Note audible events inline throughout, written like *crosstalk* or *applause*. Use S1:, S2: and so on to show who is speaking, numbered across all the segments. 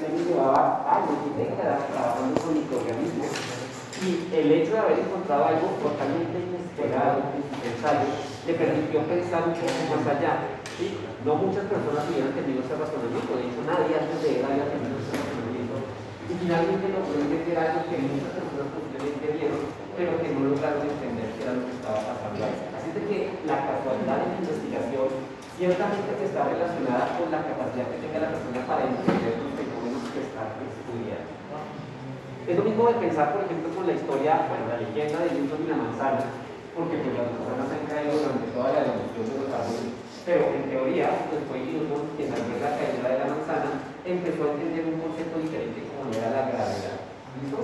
S1: Fleming llevaba años y décadas trabajando con microorganismos y el hecho de haber encontrado algo totalmente inesperado, indispensable, le permitió pensar un poco más allá. ¿sí? No muchas personas hubieran tenido ese razonamiento, de hecho nadie antes de él había tenido ese razonamiento. Y finalmente logró entender algo que muchas personas posiblemente vieron, pero que no lograron entender qué era lo que estaba pasando ahí. Así de que la casualidad en la investigación ciertamente que está relacionada con la capacidad que tenga la persona para entender los que está estudiando. Es lo mismo de pensar, por ejemplo, con la historia, bueno, la leyenda de Newton y la manzana, porque pues las manzanas han caído durante toda la evolución de los árboles, pero en teoría, pues fue Newton quien al ver la caída de la manzana empezó a entender un concepto diferente como era la gravedad. ¿Listo?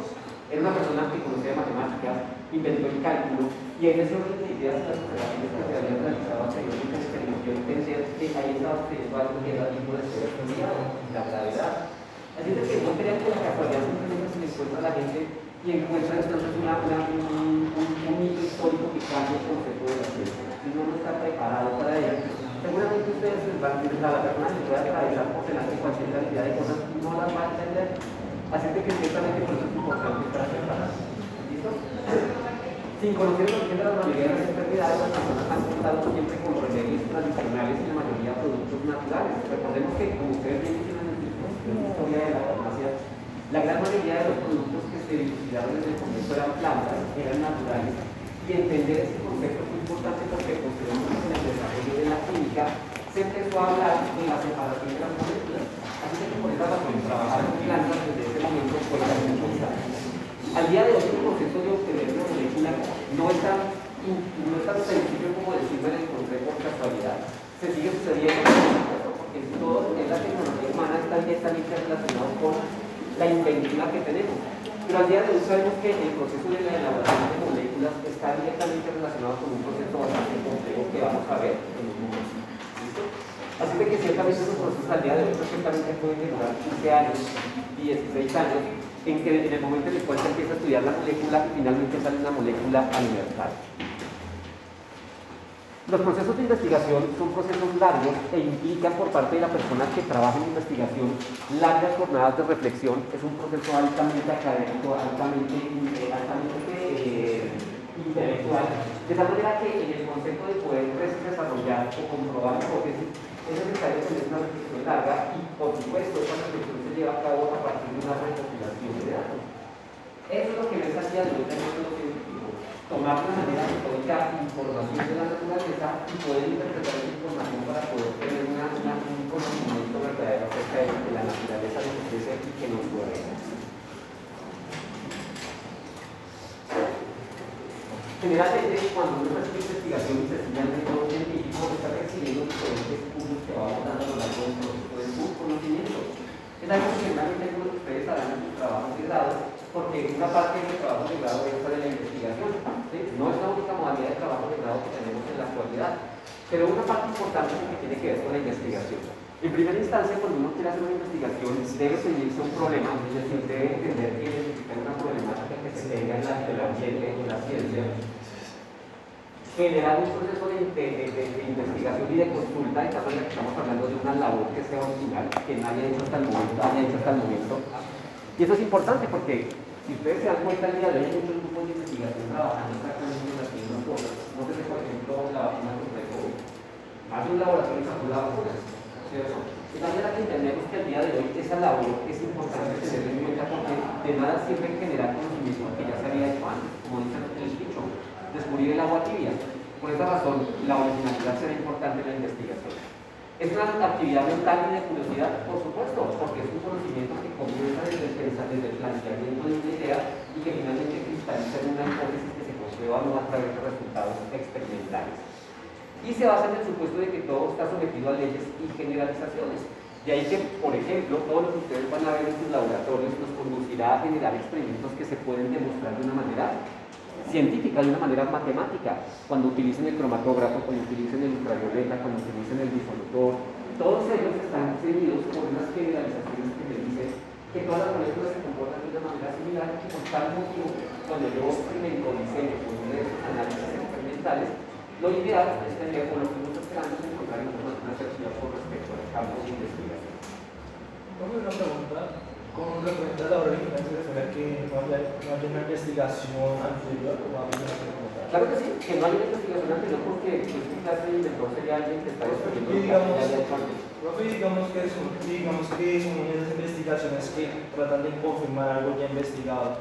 S1: Era una persona que conocía matemáticas, inventó el cálculo, y en ese orden de ideas las observaciones que se habían realizado anteriormente se permitió entender que ahí estaba sucediendo algo que era tipo de la gravedad. Así es que no crean que la casualidad simplemente se le encuentra a la gente y encuentra entonces una, una, un, un, mito histórico que cambia el concepto de la ciencia. Si uno no está preparado para ello, seguramente ustedes les van a la persona que puede atravesar por delante cualquier cantidad de cosas no las va a entender. Así que ciertamente por eso es importante estar preparado. ¿Listo? Sin conocer el origen de la de las enfermedades, las personas han contado siempre con remedios tradicionales y la mayoría productos naturales. Recordemos que, como ustedes bien en la historia de la farmacia, la gran mayoría de los productos que se utilizaron en el comienzo eran plantas, eran naturales, y entender ese concepto muy importante porque que en el desarrollo de la química se empezó a hablar de la separación de las moléculas. Así que por esa razón, trabajar con plantas desde ese momento fue importante. Al día de hoy el proceso de obtener una molécula no es tan, no es tan sencillo como decirlo en el concepto por casualidad. Se sigue sucediendo, todo en la tecnología humana está directamente relacionado con la inventiva que tenemos. Pero al día de hoy sabemos que el proceso de la elaboración de moléculas está directamente relacionado con un proceso bastante complejo que vamos a ver en un momento. Así de que ciertamente esos procesos al día de hoy perfectamente pueden demorar 15 años, 16 años, en que en el momento en el cual se empieza a estudiar la molécula finalmente sale una molécula universal. Los procesos de investigación son procesos largos e implican por parte de la persona que trabaja en investigación largas jornadas de reflexión. Es un proceso altamente académico, altamente, eh, eh, intelectual, de tal manera que en el concepto de poder desarrollar o comprobar hipótesis es necesario tener una reflexión larga y, por supuesto, esa reflexión se lleva a cabo a partir de una recopilación de datos. Eso es lo que ves de hoy lo científico. Tomar de manera metódica información de la naturaleza y poder interpretar esa información para poder tener un conocimiento verdadero acerca de la naturaleza de lo que es y que nos rodea. Generalmente, cuando uno hace investigación y se sigue al método científico, está recibiendo diferentes puntos que vamos dando a lo largo del proceso de su conocimiento. Es algo que generalmente algunos de ustedes harán en sus trabajos de grado, porque una parte de los trabajos de grado es para la investigación. ¿sí? No es la única modalidad de trabajo de grado tenemos en la actualidad, pero una parte importante es que tiene que ver con la investigación. En primera instancia, cuando uno quiere hacer una investigación, debe ceñirse un problema, es decir, debe entender que necesita una problemática que se tenga en la, el ambiente, en la ciencia, generar un proceso de, investigación y de consulta, de tal manera que estamos hablando de una labor que sea original, que nadie ha hecho hasta el momento. Haya hecho hasta el momento. Y eso es importante porque si ustedes se dan cuenta el día de hoy hay muchos grupos de investigación trabajando exactamente en las mismas sé, por ejemplo, la vacuna contra el COVID. Hace un laboratorio y sacó la vacuna. ¿cierto? De manera que entendemos que al día de hoy esa labor es importante tenerla en cuenta porque de nada sirve generar conocimiento que ya se había hecho antes, como dice el dicho, descubrir el agua tibia. Por esa razón, la originalidad será importante en la investigación. ¿Es una actividad mental y de curiosidad? Por supuesto, porque es un conocimiento que comienza desde el, desde el planteamiento de una idea y que finalmente cristaliza en una no a través de resultados experimentales. Y se basa en el supuesto de que todo está sometido a leyes y generalizaciones. De ahí que, por ejemplo, todo lo que ustedes van a ver en sus laboratorios nos conducirá a generar experimentos que se pueden demostrar de una manera científica, de una manera matemática, cuando utilicen el cromatógrafo, cuando utilicen el ultravioleta, cuando utilicen el disolutor, todos ellos están seguidos por unas generalizaciones que me dicen que todas las moléculas se comportan de una manera similar y por tal motivo, cuando yo experimento diseño de análisis experimentales, lo ideal es tener, con lo que muchos esperamos, encontrar información asertiva con respecto al campo de investigación.
S2: una pregunta. Con referente a la hora se refiere que no haya una investigación anterior o algo así.
S1: Claro que sí, que no hay una investigación anterior porque este clase de inventor sería alguien que está descubriendo
S2: digamos, profe, digamos que son, digamos que son esas investigaciones que tratan de confirmar algo ya investigado,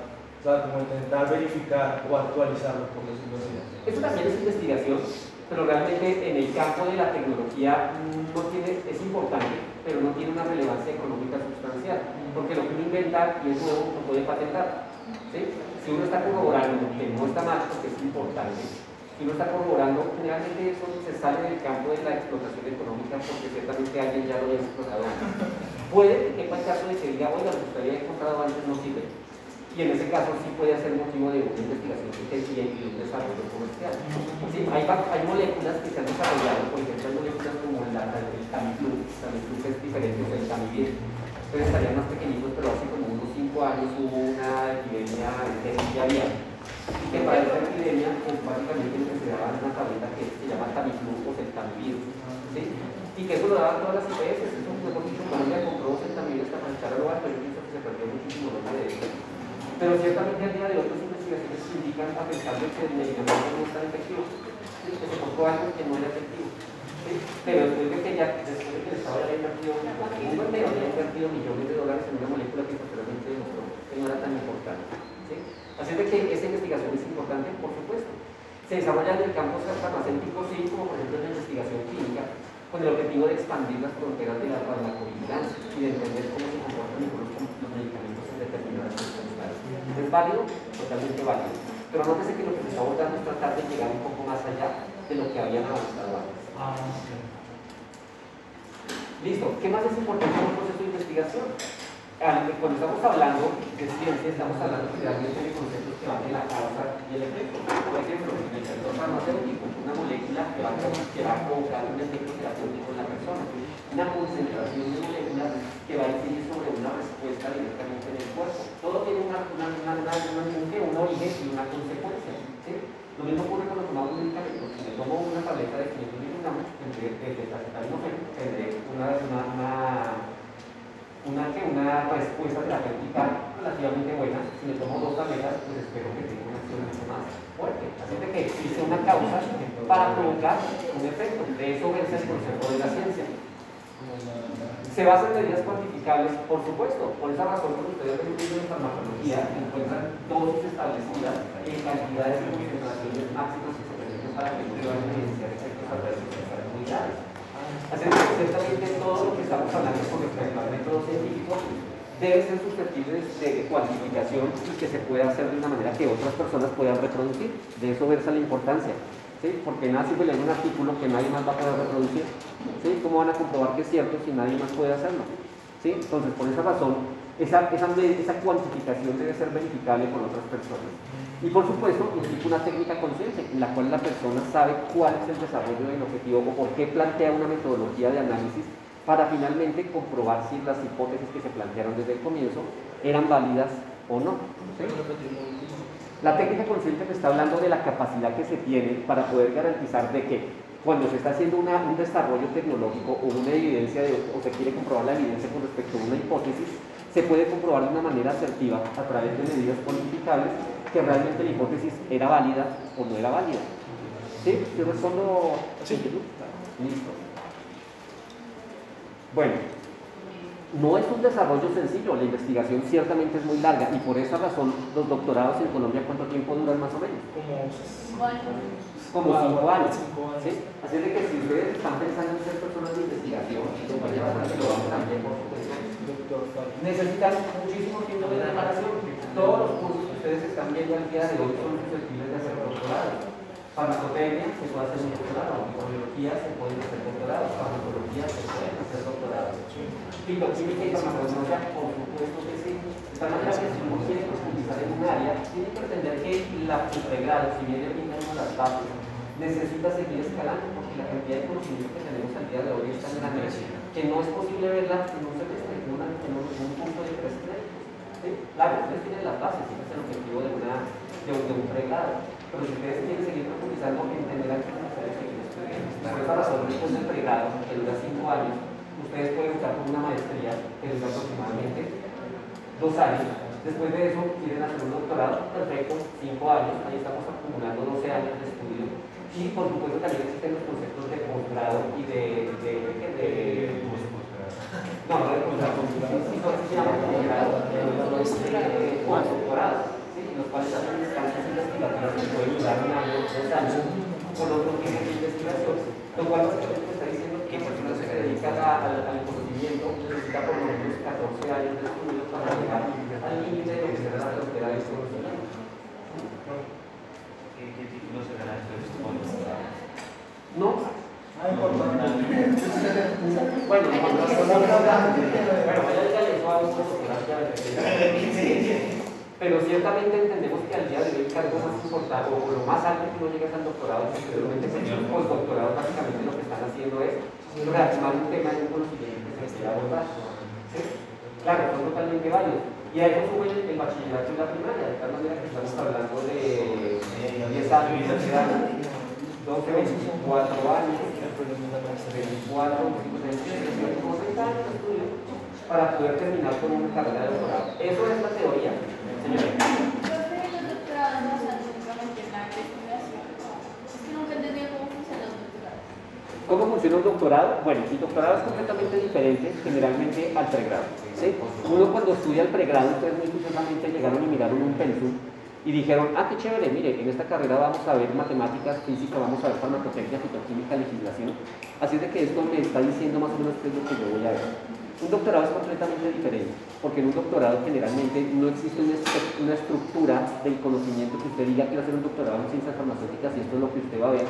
S2: sea, como intentar verificar o actualizarlo, por decirlo así.
S1: Eso también es investigación, pero realmente en el campo de la tecnología no tiene, es importante, pero no tiene una relevancia económica sustancial, porque lo que uno inventa y es nuevo lo puede patentar. ¿sí? Si uno está corroborando que no está mal, porque es importante, si uno está corroborando, generalmente eso se sale del campo de la explotación económica porque ciertamente alguien ya lo ha explotado. Puede que quepa el caso de que diga, oiga, lo que usted había encontrado antes no sirve. Y en ese caso sí puede ser motivo de una investigación y de un desarrollo comercial. Sí, hay, hay moléculas que se han desarrollado, por ejemplo, hay moléculas como la, la- el Tamiflu, Tamiflu es diferente del Tamivir. Entonces estarían más pequeñitos, pero hace como unos 5 años hubo una epidemia de aviar. Y que para esa epidemia, pues básicamente se daba en una tableta que se llama Tamiflu o Celtamivir. ¿sí? Y que eso lo daban todas las IPS, eso mejor dicho, Colombia compró Celtamivir hasta para echar al pero yo pienso que se perdió muchísimo nombre de eso. Pero ciertamente al día de hoy las investigaciones indican, a pesar de que el medicamento no es tan efectivo, que se compró algo que no era efectivo. Pero después de que ya, después de que el Estado ya invertido, un había invertido millones de dólares en una molécula que posteriormente demostró que no era tan importante. ¿sí? Así es de que esta investigación es importante, por supuesto. Se desarrolla en el campo farmacéutico, sí, como por ejemplo en la investigación clínica, con el objetivo de expandir las fronteras de la farmacovigilancia y de entender cómo se comportan los medicamentos en determinadas circunstancias. ¿Es válido? Totalmente válido. Pero nótese que lo que se está abordando es tratar de llegar un poco más allá de lo que habían avanzado antes.
S2: Ah, sí.
S1: Listo. ¿Qué más es importante en un proceso de investigación? Al- Cuando estamos hablando de ciencia, estamos hablando generalmente de conceptos que van de la causa y el efecto. Por ejemplo, en el sector farmacéutico, una molécula que va, a, que va a provocar un efecto terapéutico en la persona. Una concentración de moléculas que va a incidir sobre una respuesta directamente Todo tiene una, una, una, una, una- un, un origen y una consecuencia. Lo mismo ocurre cuando tomamos medicamentos. Si me tomo una tableta de 500 miligramos, tendré de acetaminofén, tendré una, una, una una, una respuesta terapéutica relativamente buena. Si me tomo dos tabletas, pues espero que tenga una acción mucho más fuerte. Así que existe una causa para provocar un efecto. De eso verse el concepto de la ciencia. ¿Se basa en medidas cuantificables? Por supuesto. Por esa razón, cuando ustedes ven de farmacología, encuentran dosis establecidas en cantidades y concentraciones máximas que se permiten para que a evidenciar efectos adversos que sean muy graves. Así que ciertamente todo lo que estamos hablando con respecto al método científico debe ser susceptible de cuantificación y que se pueda hacer de una manera que otras personas puedan reproducir. De eso versa la importancia. Porque nada sirve leer un artículo que nadie más va a poder reproducir. ¿sí? ¿Cómo van a comprobar que es cierto si nadie más puede hacerlo? ¿sí? Entonces, por esa razón, esa, esa, esa cuantificación debe ser verificable por otras personas. Y por supuesto, implica una técnica consciente en la cual la persona sabe cuál es el desarrollo del objetivo o por qué plantea una metodología de análisis para finalmente comprobar si las hipótesis que se plantearon desde el comienzo eran válidas o no. ¿sí? La técnica consciente me está hablando de la capacidad que se tiene para poder garantizar de que cuando se está haciendo una- un desarrollo tecnológico o una evidencia de- o se quiere comprobar la evidencia con respecto a una hipótesis, se puede comprobar de una manera asertiva a través de medidas cuantificables que realmente la hipótesis era válida o no era válida. ¿Sí? ¿Te respondo?
S2: Sí.
S1: Listo. Bueno, no es un desarrollo sencillo, la investigación ciertamente es muy larga y por esa razón los doctorados en Colombia ¿cuánto tiempo duran más o menos?
S2: Como
S1: Como cinco años.
S2: cinco años.
S1: ¿sí? Así es de que si ustedes están pensando en ser personas de investigación, también, por supuesto, necesitan muchísimo tiempo de preparación. Todos los cursos que ustedes están viendo al día de hoy son susceptibles de hacer doctorados. Farmacotecnia se puede hacer un doctorado, biología se puede hacer doctorados, farmacología se puede hacer doctorados. Fitoquímica y farmacología, por supuesto que sí. De tal manera que si uno quiere profundizar en un área, tiene que entender que la pregrado, si bien le pintan las bases, necesita seguir escalando porque la cantidad de conocimiento que tenemos al día de hoy es tan grande que no es posible verla en un semestre, en, en, un, curso de tres créditos. ¿sí? Tienen las bases, ese es el objetivo de, una, de, de un pregrado, pero si ustedes quieren seguir profundizando, entenderán que es necesario seguir estudiando. Por esa razón, después del pregrado, que dura cinco años, ustedes pueden estar con una maestría que es aproximadamente dos años. Después de eso quieren hacer un doctorado, perfecto, cinco años, ahí estamos acumulando 12 años de estudio. Y por supuesto también existen los conceptos de posgrado y de, de, de, de no, no de posgrado, sí, se llama posgrado, los doctorados, ¿sí? Los cuales hacen estancias investigativas que pueden durar un año, dos años, con otros tipos de investigación, lo cual básicamente está diciendo que personas se dedican al, al conocimiento necesita por lo menos 14 años de estudio para llegar al límite de lo que la frontera del conocimiento.
S3: ¿Qué título se gana esto?
S1: No.
S2: Ah, importante.
S1: Bueno, cuando las cosas bueno, vaya ya les va a un poco pero ciertamente entendemos que al día de hoy el cargo más importante o lo más alto que uno llega al doctorado es simplemente el postdoctorado básicamente lo que están haciendo es reafirmar un tema en un conocimiento que se quiere abordar. ¿sí? Claro, son totalmente válidos. Y ahí nos sube el, bachillerato y la primaria, de tal manera que estamos hablando de 10 años, 12, 24 años, 24, 25, 28, 30 años de para poder terminar con una carrera de doctorado. Eso es la teoría. ¿Cómo funciona un doctorado? Bueno, el doctorado es completamente diferente generalmente al pregrado. ¿sí? Uno cuando estudia el pregrado, ustedes muy curiosamente llegaron y miraron un pensum y dijeron, ah, qué chévere, mire, en esta carrera vamos a ver matemáticas, física, vamos a ver farmacotecnia, fitoquímica, legislación. Así es de que esto me está diciendo más o menos qué es lo que yo voy a ver. Un doctorado es completamente diferente, porque en un doctorado generalmente no existe una, estructura del conocimiento que usted diga a hacer un doctorado en ciencias farmacéuticas y esto es lo que usted va a ver.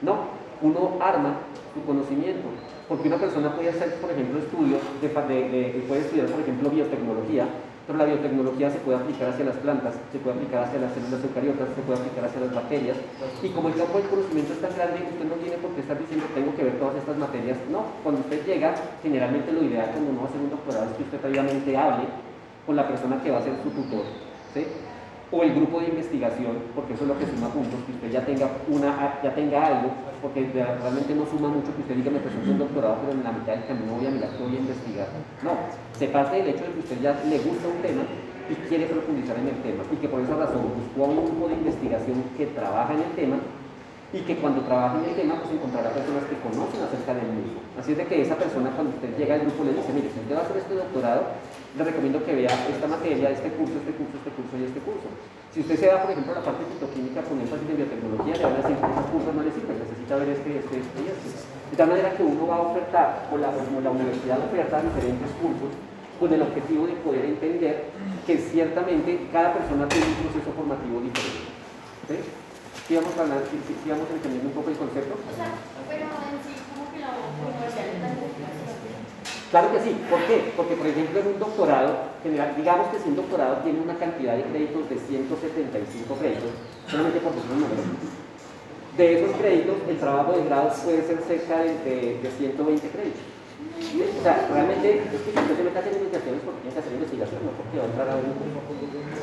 S1: No, uno arma su conocimiento, porque una persona puede hacer, por ejemplo, estudios, de, puede estudiar, por ejemplo, biotecnología, pero la biotecnología se puede aplicar hacia las plantas, se puede aplicar hacia las células eucariotas, se puede aplicar hacia las bacterias. Y como el campo del conocimiento es tan grande, usted no tiene por qué estar diciendo tengo que ver todas estas materias. No, cuando usted llega, generalmente lo ideal cuando uno va a hacer un doctorado es que usted previamente hable con la persona que va a ser su tutor. ¿sí? O el grupo de investigación, porque eso es lo que suma puntos, que usted ya tenga, una, ya tenga algo, porque realmente no suma mucho que usted diga me presento un doctorado, pero en la mitad del camino voy a mirar voy a investigar. No, se parte del hecho de que usted ya le gusta un tema y quiere profundizar en el tema, y que por esa razón buscó a un grupo de investigación que trabaja en el tema y que cuando trabaja en el tema pues encontrará personas que conocen acerca del mismo. Así es de que esa persona cuando usted llega al grupo le dice, mire, usted va a hacer este doctorado, le recomiendo que vea esta materia, este curso, este curso, este curso y este curso. Si usted se va, por ejemplo, a la parte fitoquímica con énfasis en biotecnología, le van a decir que esos cursos no le sirven, necesita ver este, este, este este. De tal manera que uno va a ofertar, o la, la universidad oferta diferentes cursos, con el objetivo de poder entender que ciertamente cada persona tiene un proceso formativo diferente. ¿Sí? ¿Sí vamos, a sí, sí, vamos entendiendo un poco el concepto?
S4: O sea, pero en sí, como que
S1: Claro que sí. ¿Por qué? Porque, por ejemplo, en un doctorado, digamos que si un doctorado tiene una cantidad de créditos de 175 créditos, solamente por decir un número, de esos créditos, el trabajo de grado puede ser cerca de, de, 120 créditos. O sea, realmente es que si usted se mete a hacer investigaciones porque tiene que hacer investigación, no porque va a entrar a un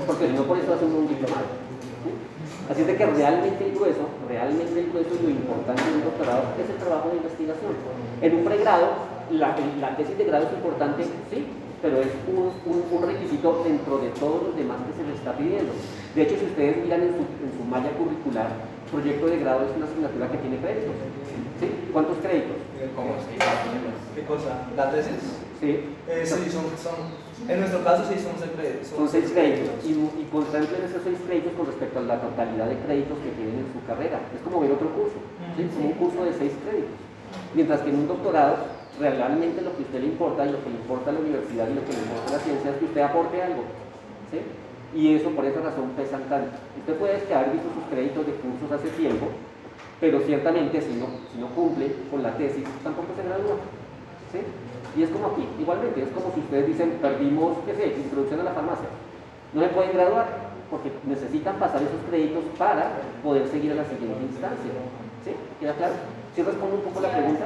S1: porque si no por eso hace un diplomado. Así es de que realmente el grueso, realmente el grueso y lo importante de un doctorado es el trabajo de investigación. En un pregrado la, la, tesis de grado es importante, sí, pero es un, un, requisito dentro de todos los demás que se le está pidiendo. De hecho, si ustedes miran en su, en su malla curricular, proyecto de grado es una asignatura que tiene créditos. ¿Sí? ¿Cuántos créditos?
S2: ¿Cómo? ¿Qué cosa? ¿La tesis?
S1: Sí.
S2: Eh, sí, son, son, en nuestro caso sí son seis créditos.
S1: Son, seis créditos. Y, y contemplen esos seis créditos con respecto a la totalidad de créditos que tienen en su carrera. Es como ver otro curso. ¿sí? Como un curso de seis créditos. Mientras que en un doctorado realmente lo que a usted le importa y lo que le importa a la universidad y lo que le importa a la ciencia es que usted aporte algo. ¿sí? Y eso por esa razón pesan tanto. Usted puede haber visto sus créditos de cursos hace tiempo, pero ciertamente si no, si no cumple con la tesis, tampoco se gradúa. ¿sí? Y es como aquí, igualmente, es como si ustedes dicen, perdimos, qué sé, introducción a la farmacia. No se pueden graduar porque necesitan pasar esos créditos para poder seguir a la siguiente instancia. ¿Sí? ¿Queda claro? ¿Sí respondo un poco la pregunta?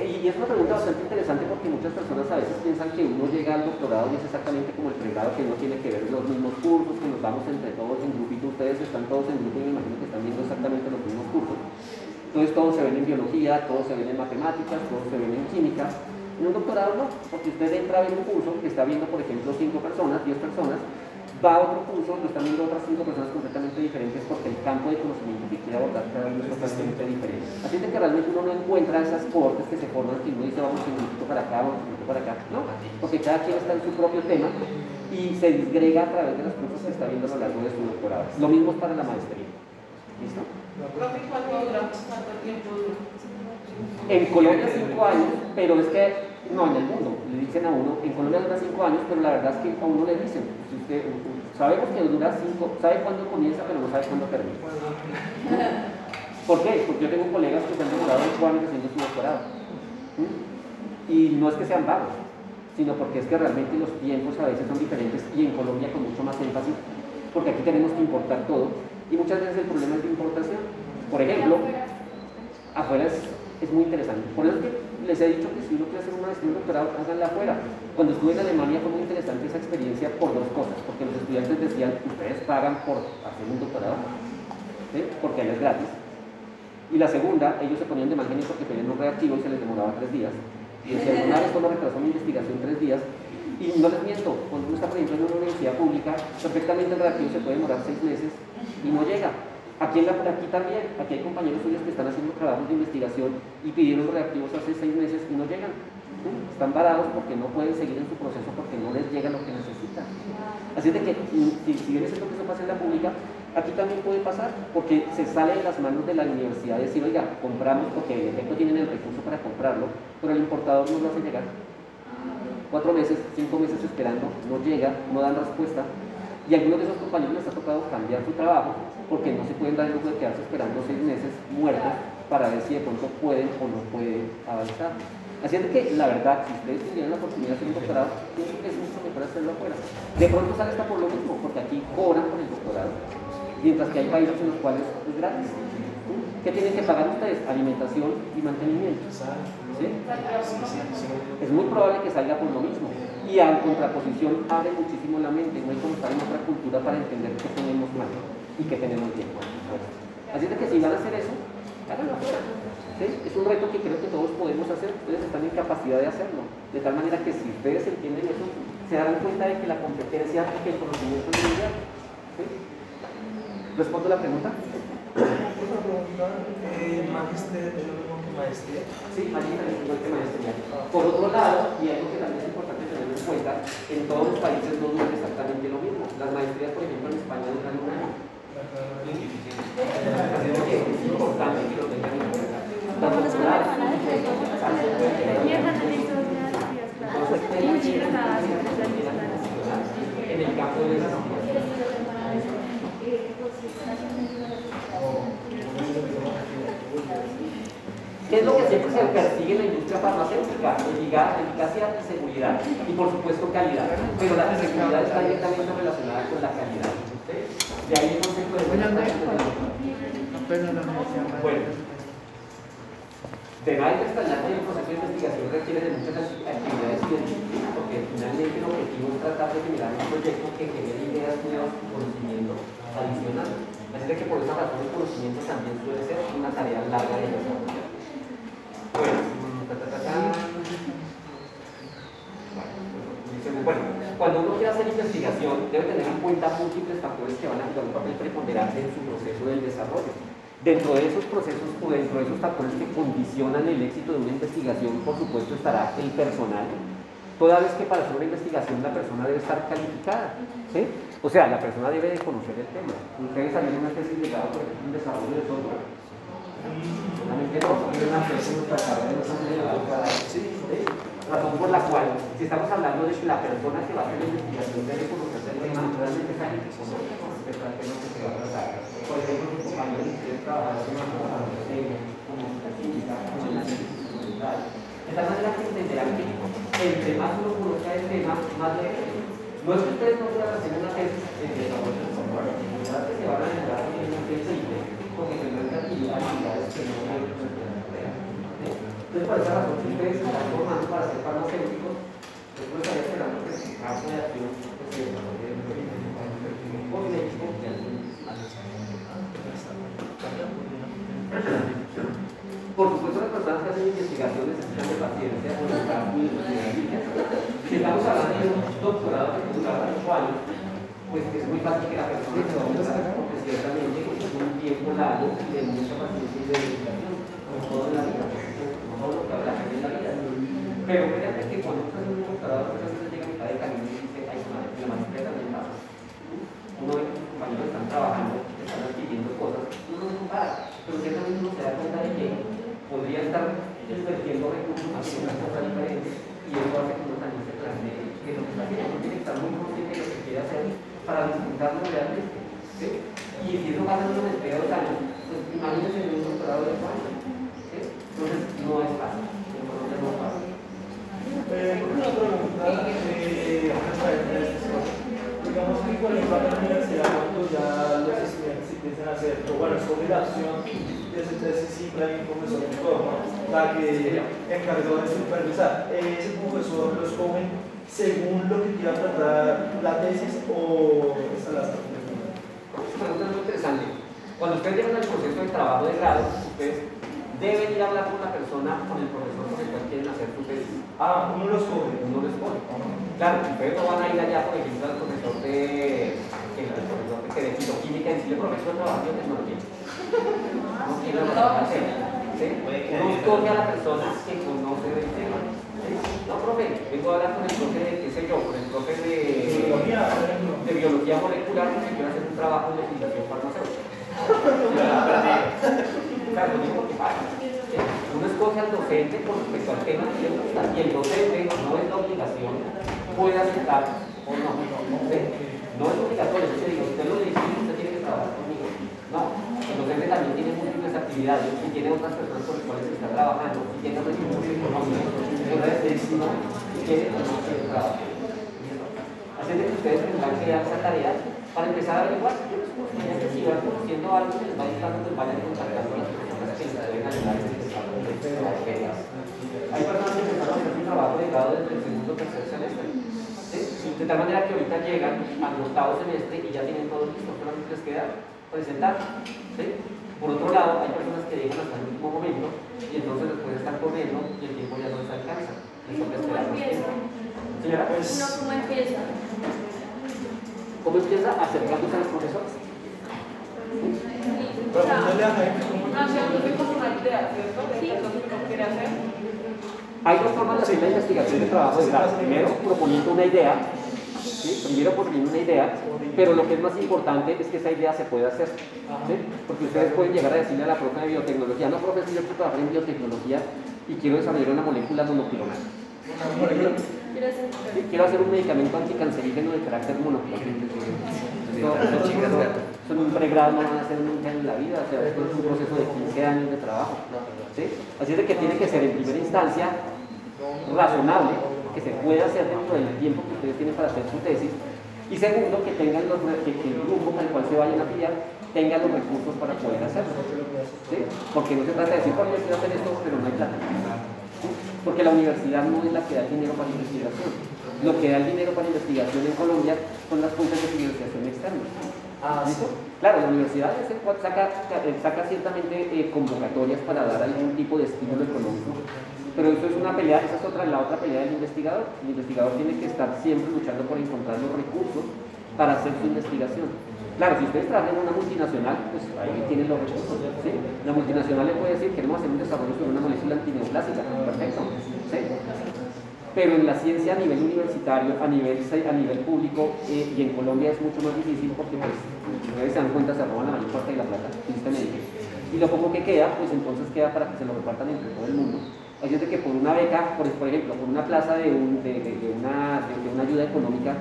S1: Y es una pregunta bastante interesante porque muchas personas a veces piensan que uno llega al doctorado y es exactamente como el pregrado, que no tiene que ver los mismos cursos, que nos vamos entre todos en grupito, ustedes están todos en grupo y me imagino que están viendo exactamente los mismos cursos. Entonces todos se ven en biología, todos se ven en matemáticas, todos se ven en química, En un doctorado no, porque usted entra a ver un curso que está viendo, por ejemplo, 5 personas, 10 personas, va a otro curso, lo están viendo otras 5 personas completamente diferentes porque el campo de conocimiento que quiere abordar cada uno es totalmente diferente. Así es de que realmente uno no encuentra esas cortes que se forman que uno dice vamos un minuto para acá, vamos un minuto para acá, no, porque cada quien está en su propio tema y se disgrega a través de los cursos que está viendo a lo largo de su doctorado. Lo mismo es para la maestría. ¿Listo?
S5: ¿Cuánto tiempo dura?
S1: En Colombia cinco años, pero es que no en el mundo, le dicen a uno, en Colombia dura cinco años, pero la verdad es que a uno le dicen, si usted, sabemos que dura cinco, sabe cuándo comienza, pero no sabe cuándo termina. *laughs* ¿Por qué? Porque yo tengo colegas que se han demorado ocho años haciendo su doctorado. ¿Mm? Y no es que sean vagos, sino porque es que realmente los tiempos a veces son diferentes y en Colombia con mucho más énfasis, porque aquí tenemos que importar todo y muchas veces el problema es de importación. Por ejemplo, afuera es, es muy interesante. Por eso es que les he dicho que si uno quiere hacer un maestría, doctorado, háganla afuera. Cuando estuve en Alemania fue muy interesante esa experiencia por dos cosas, porque los estudiantes decían, ustedes pagan por hacer un doctorado, ¿sí? porque es gratis. Y la segunda, ellos se ponían de mal genio porque tenían un reactivo y se les demoraba tres días. Y decían, una vez me retrasó mi investigación tres días. Y no les miento, cuando uno está, por ejemplo, en una universidad pública, perfectamente el reactivo se puede demorar seis meses y no llega. Aquí, también, aquí hay compañeros suyos que están haciendo trabajos de investigación y pidieron reactivos hace seis meses y no llegan. Están varados porque no pueden seguir en su proceso porque no les llega lo que necesitan. Así es de que si, si bien es cierto que eso pasa en la pública, aquí también puede pasar porque se sale de las manos de la universidad decir, oiga, compramos porque en efecto tienen el recurso para comprarlo, pero el importador no lo hace llegar. Cuatro meses, cinco meses esperando, no llega, no dan respuesta. Y a algunos de esos compañeros les ha tocado cambiar su trabajo porque no se pueden dar el lujo de quedarse esperando seis meses muertos para ver si de pronto pueden o no pueden avanzar. Así es que, la verdad, si ustedes tuvieran la oportunidad de hacer un doctorado, pienso que es mucho mejor hacerlo afuera. De pronto sale hasta por lo mismo, porque aquí cobran por el doctorado, mientras que hay países en los cuales es gratis. ¿Qué tienen que pagar ustedes? Alimentación y mantenimiento. ¿sí? Es muy probable que salga por lo mismo. Y a contraposición abre muchísimo la mente, no hay como estar en otra cultura para entender qué tenemos mal y qué tenemos bien. Así es que si van a hacer eso, háganlo afuera. ¿sí? Es un reto que creo que todos podemos hacer, ustedes están en capacidad de hacerlo. De tal manera que si ustedes entienden eso, se darán cuenta de que la competencia y que el conocimiento es mundial. ¿sí? ¿Respondo la pregunta?
S2: Una pregunta, eh, magister es lo mismo que maestría.
S1: Sí, tengo el tema de maestría. Por otro lado, y algo que también es importante tener en cuenta, en todos los países no dura exactamente lo mismo. Las maestrías, por ejemplo, en España duran ¿Qué es lo que siempre se persigue en la industria farmacéutica? Eficacia y seguridad. Y por supuesto calidad. Pero la seguridad está directamente relacionada con la calidad. De ahí el concepto de buena Bueno, de nada hay que extrañar que el proceso de investigación requiere de muchas actividades científicas, porque finalmente el objetivo es tratar de generar un proyecto que genere ideas nuevas y conocimiento adicional. Así de que por esa razón el conocimiento también suele ser una tarea larga de desarrollar. Bueno, ta, ta, ta, ta. Bueno, cuando uno quiere hacer investigación, debe tener en cuenta múltiples factores que van a jugar un papel preponderante en su proceso del desarrollo. Dentro de esos procesos o dentro de esos factores que condicionan el éxito de una investigación, por supuesto, estará el personal. Toda vez que para hacer una investigación la persona debe estar calificada. ¿sí? O sea, la persona debe de conocer el tema. Ustedes harían una tesis de grado, por ejemplo, en desarrollo de software. Solamente no, una tesis nuestra carrera no está Razón por la cual, si estamos hablando de que la persona que va a hacer la investigación debe conocer el tema, realmente sabe que conoce, que sabe que no se va a tratar. Por ejemplo, mi compañero que quiere trabajar en una como física, como análisis instrumental. De tal manera que entenderán que entre más uno conozca el tema, más le No es que ustedes no puedan hacer una tesis en desarrollo de software, la que se van a generar en una tesis porque que adquirir habilidades que no entonces, esa razón, si ustedes están formando para ser farmacéuticos, yo creo que estaría esperando que su caso de acción se desarrolle en un cosmético Por supuesto, las personas que hacen investigaciones necesitan de paciencia por muy Si estamos hablando de un doctorado que puede durar años, pues es muy fácil que la persona se va a porque ciertamente pues, es un tiempo largo de mucha paciencia y de podría estar invirtiendo recursos en una cosa diferente y eso hace que uno también se plantee que lo que está haciendo tiene que estar muy consciente de lo que quiere hacer para disfrutarlo realmente. ¿sí? Y si eso pasa en maestría de años, pues imagínense en un doctorado de dos años. ¿sí? Entonces no es fácil, en Colombia no es fácil.
S2: Eh, una pregunta eh, acerca de esto. Digamos que con el plan de la universidad, cuando ya los estudiantes empiezan a hacer, o bueno, es obligación de ese tesis siempre hay un profesor tutor, ¿no? La que encargó de supervisar. Eh, ese profesor lo escogen según lo que quiera tratar la tesis o esa la está
S1: Es una pregunta muy interesante. Cuando ustedes llegan al proceso de trabajo de grado, ustedes deben ir a hablar con la persona, con el profesor con el cual quieren hacer su tesis.
S2: Ah, uno lo escoge.
S1: Uno les pone. Claro, ustedes no van a ir allá, por ejemplo, al profesor de, que, al profesor de, que de fitoquímica y decirle, profesor, trabajo en tecnología. No quiero trabajar ¿sí? Uno escoge a la persona que conoce del tema. ¿sí? No, profe, vengo a hablar con el profe de, qué sé yo, con el profe de, de biología molecular porque quiero hacer un trabajo de legislación farmacéutica. *laughs* Claro, lo mismo que pasa. ¿sí? Uno escoge al docente con respecto al tema que le gusta y el docente no es la obligación, puede aceptar o no. ¿sí? No es obligatorio, es decir, usted lo dice, usted tiene que trabajar conmigo. No, el también tiene múltiples actividades y tiene otras personas con las cuales está trabajando y tiene recursos económicos. Entonces, si no quiere o no quiere trabajar. Así es que ustedes tendrán que dar esa tarea para empezar a averiguar. Que si van conociendo algo que les va gustando, pues vayan contactando a las personas que les pueden ayudar en este desarrollo de las. Hay personas que empezaron a hacer su trabajo de grado desde el segundo o tercer semestre. De tal manera que ahorita llegan al octavo semestre y ya tienen todo listo, solamente les queda presentar. ¿sí? Por otro lado, hay personas que llegan hasta el último momento y entonces después están corriendo y el tiempo ya no les alcanza. Les más tiempo. Señora,
S2: Pues,
S4: cómo empieza.
S1: ¿cómo empieza acercándose a los profesores?
S2: preguntarle a Jaime cómo
S5: Haciendo como una idea, ¿cierto? De qué es lo que uno quiere hacer.
S1: Hay dos formas de hacer la investigación de trabajo de grado. Primero, proponiendo una idea. ¿Sí? Primero proponiendo una idea, pero lo que es más importante es que esa idea se pueda hacer. ¿sí? Porque ustedes pueden llegar a decirle a la profe de biotecnología, no, profe, si yo quiero trabajar en biotecnología y quiero desarrollar una molécula monoclonal.
S4: Quiero hacer
S1: Sí, Quiero hacer un medicamento anticancerígeno de carácter monoclonal. En un pregrado no van a hacer nunca en la vida, o sea, esto es un proceso de 15 años de trabajo. ¿sí? Así es de que tiene que ser en primera instancia razonable, que se pueda hacer dentro del tiempo que ustedes tienen para hacer su tesis, y segundo, que tengan los, que, que el grupo con el cual se vayan a afiliar tenga los recursos para poder hacerlo. ¿sí? Porque no se trata de decir, "Oye, yo quiero hacer esto, pero no hay plata. ¿sí? Porque la universidad no es la que da el dinero para la investigación. Lo que da el dinero para investigación en Colombia son las fuentes de financiación externas.
S2: Ah.
S1: Claro, la universidad saca, eh, saca ciertamente eh, convocatorias para dar algún tipo de estímulo económico, pero eso es una pelea, esa es otra, la otra pelea del investigador. El investigador tiene que estar siempre luchando por encontrar los recursos para hacer su investigación. Claro, si ustedes trabajan en una multinacional, pues ahí tienen los recursos. La multinacional le puede decir, queremos hacer un desarrollo sobre una molécula antineoplásica. Perfecto. ¿sí? Pero en la ciencia a nivel universitario, a nivel, a nivel público eh, y en Colombia es mucho más difícil porque pues, ustedes se dan cuenta se roban la mayor parte de la plata, tristemente. Y lo poco que queda, pues entonces queda para que se lo repartan entre todo el mundo. Es de que por una beca, por, ejemplo, por una plaza de, un- de, de- de una, ayuda económica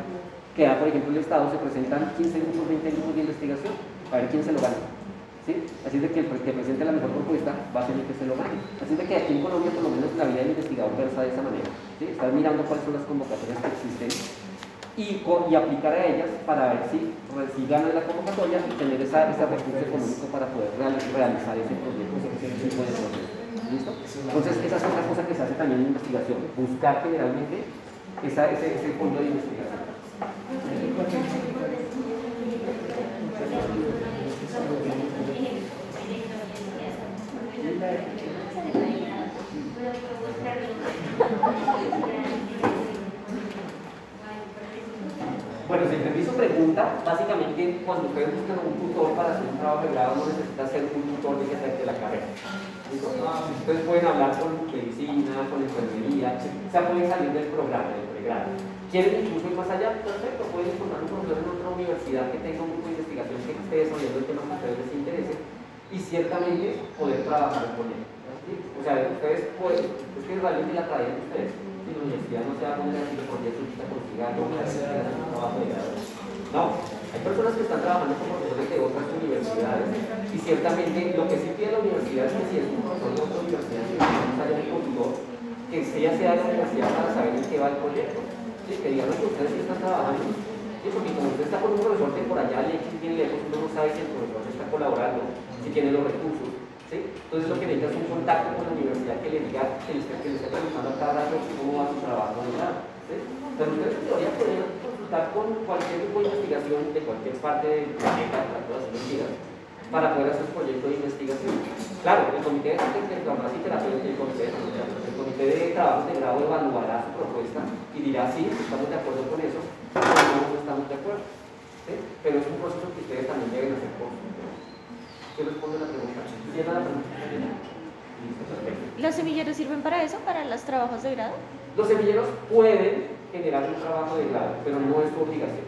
S1: que da, por ejemplo, el Estado, se presentan 15 grupos, 20 grupos de investigación, a ver quién se lo gana. ¿sí? Así de que el que presente la mejor propuesta va a ser el que se lo gane. Así de que aquí en Colombia, por lo menos, la vida del investigador versa de esa manera. ¿sí? Estar mirando cuáles son las convocatorias que existen y, aplicar a ellas para ver si, si ganan la convocatoria y tener esa, ese recurso económico para poder real- realizar ese proyecto, ese tipo de proyecto. Entonces, esa es otra cosa que se hace también en investigación, buscar generalmente esa, ese, ese fondo de investigación. Bueno, si entendí su pregunta, básicamente cuando ustedes buscan un tutor para hacer un trabajo de grado no necesita ser un tutor de, de la carrera. Ustedes pueden hablar con medicina, con enfermería, o sea, pueden salir del programa, del pregrado. ¿Quieren incluso ir más allá? Perfecto, pueden encontrar un profesor en otra universidad que tenga un grupo de investigación que esté desarrollando el tema que a les interese y ciertamente poder trabajar con él. O sea, ustedes pueden, es que realmente la traen ustedes si la universidad no se va a poner así por día su consiga algo. No, hay personas que están trabajando como profesores de otras universidades y ciertamente lo que sí pide la universidad es que si es un profesor de otra universidad, no haya el consultor, que ella sea de la universidad para saber en qué va el proyecto. ¿Sí? Que digan que ustedes sí están trabajando. ¿Sí? Porque como usted está con un profesor que por allá le bien lejos, uno no sabe si el profesor está colaborando, si tiene los recursos. ¿Sí? Entonces lo que necesita es un contacto con la universidad que le diga, que le, esté preguntando a cada rato cómo va su trabajo de. ¿sí? Pero ustedes en teoría pueden consultar con cualquier grupo de investigación de cualquier parte del planeta, para todas las mentiras, para poder hacer su proyecto de investigación. Claro, el comité de, de, de y terapeuta, el comité de, el comité de trabajo de grado evaluará su propuesta y dirá si estamos de acuerdo con eso o no, no estamos de acuerdo. ¿sí? Pero es un proceso que ustedes también deben hacer por ¿Qué responde la pregunta? ¿Cierra la pregunta?
S4: ¿Los semilleros sirven para eso, para los trabajos de grado?
S1: Los semilleros pueden generar un trabajo de grado, pero no es su obligación.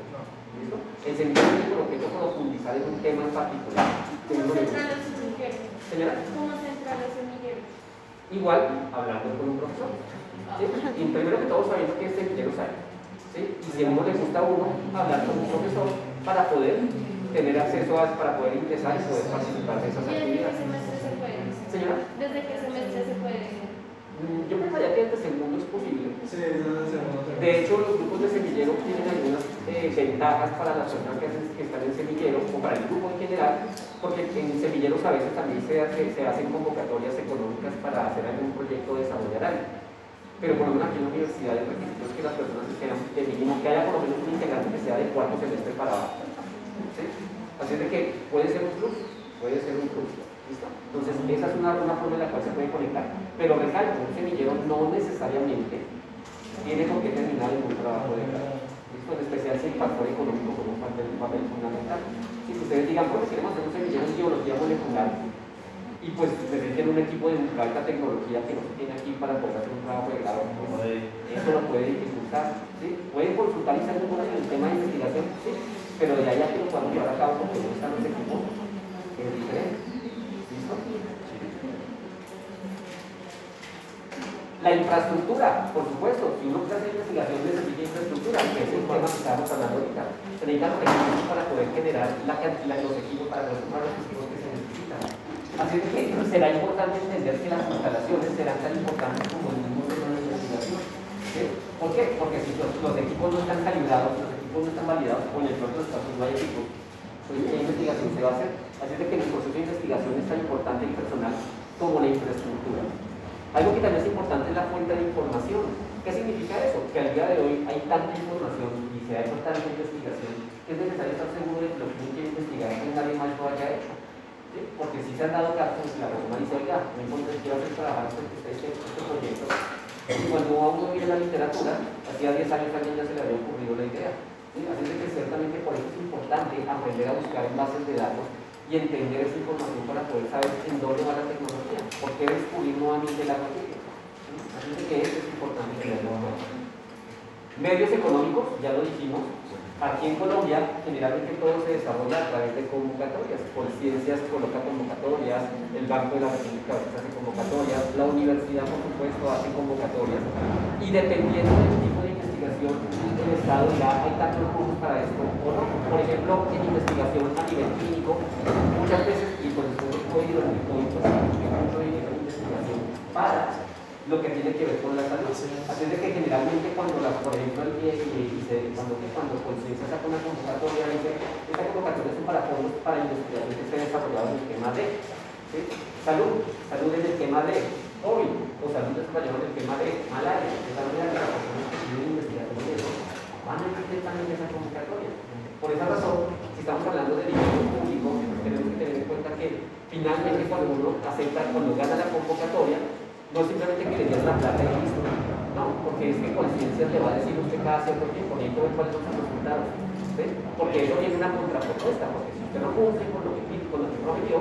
S1: ¿Listo? El semillero tiene por objeto profundizar en un tema en particular.
S6: ¿Cómo se
S1: un
S6: entra
S1: ejemplo.
S6: los semilleros?
S1: Señora,
S6: ¿Cómo se entra los semilleros?
S1: igual hablando con un profesor. ¿sí? Y primero que todo sabiendo qué semilleros hay. ¿sí? Y si a uno le gusta a uno, hablar con un profesor para poder tener acceso a, para poder ingresar y poder participar de esas
S6: ¿Y desde qué
S1: actividades.
S6: semestre se puede?
S1: Señora,
S6: ¿Desde qué semestre se puede?
S1: Yo pensaría que desde segundo es posible.
S2: Sí, no no.
S1: De hecho, los grupos de semillero tienen algunas eh, ventajas para las personas que, que están en semillero o para el grupo en general, porque en semilleros a veces también se, hace- se hacen convocatorias económicas para hacer algún proyecto de desarrollo área. Pero por lo menos aquí en la universidad el requisito es que las personas estén de mínimo, que haya por lo menos un integrante que sea de cuarto semestre para abajo. ¿sí? Así es de que puede ser un plus, puede ser un plus. ¿listo? Entonces, esa es una, una forma en la cual se puede conectar. Pero recalco, un semillero no necesariamente tiene por qué terminar en un trabajo de grado. En especial si el factor económico como papel, un papel fundamental. Si ustedes digan, bueno, queremos hacer un semillero en biología molecular, y pues necesitan un equipo de alta tecnología que no se tiene aquí para poder hacer un trabajo de grado, pues, eso lo puede dificultar. ¿sí? Pueden consultar y ser buenos en el tema de investigación, sí, pero de ahí a que lo podamos llevar a cabo porque no están los equipos, es diferente. La infraestructura, por supuesto, si uno hacer investigación necesita infraestructura, que es el tema que estamos hablando ahorita. Se necesitan recursos para poder generar la los equipos, para comprar los equipos que se necesitan. Así que será importante entender que las instalaciones serán tan importantes como el mismo de investigación. ¿sí? ¿Por qué? Porque si los, equipos no están calibrados, los equipos no están validados, en el propio espacio no hay equipos, pues ¿qué investigación se va a hacer? Así es de que el proceso de investigación es tan importante el personal como la infraestructura. Algo que también es importante es la fuente de información. ¿Qué significa eso? Que al día de hoy hay tanta información y se ha hecho tanta investigación que es necesario estar seguro de que lo que uno quiere investigar que nadie más lo haya hecho. Porque si se han dado casos que la persona dice, oiga, no si quiero hacer trabajar este, este, este proyecto. Y cuando uno mira la literatura, hacía 10 años alguien ya se le había ocurrido la idea. ¿sí? Así es que ciertamente por eso es importante aprender a buscar bases de datos y entender esa información para poder saber en dónde va la tecnología, por qué descubrir nuevamente la noticia. ¿sí? Así que eso es importante tenerlo. Medios económicos, ya lo dijimos, aquí en Colombia generalmente todo se desarrolla a través de convocatorias. Ciencias coloca convocatorias, el Banco de la República hace convocatorias, la universidad por supuesto hace convocatorias y dependiendo del tipo de investigación el Estado dirá hay tantos recursos para esto o no. Por ejemplo, en investigación a nivel clínico, muchas veces, y por después del COVID, en hay mucho dinero en investigación para lo que tiene que ver con la salud. Así es de que generalmente cuando, la, por ejemplo, el se, cuando, cuando Conciencia saca una convocatoria, dice, esta convocatoria es para fondos para investigación que esté desarrollado en el tema de ¿sí? salud, salud en el tema de COVID, o salud desarrollado en el tema de malaria, que las tienen investigación de eso van a también esa convocatoria. Por esa razón, si estamos hablando de dinero público, tenemos que tener en cuenta que finalmente cuando uno acepta, cuando gana la convocatoria, no simplemente que le dieran la plata y listo, no, porque es que conciencia le va a decir usted cada cierto tiempo, necesito ver cuáles son sus resultados. Porque eso tiene una contrapropuesta, porque si usted no cumple con lo que, con prometió,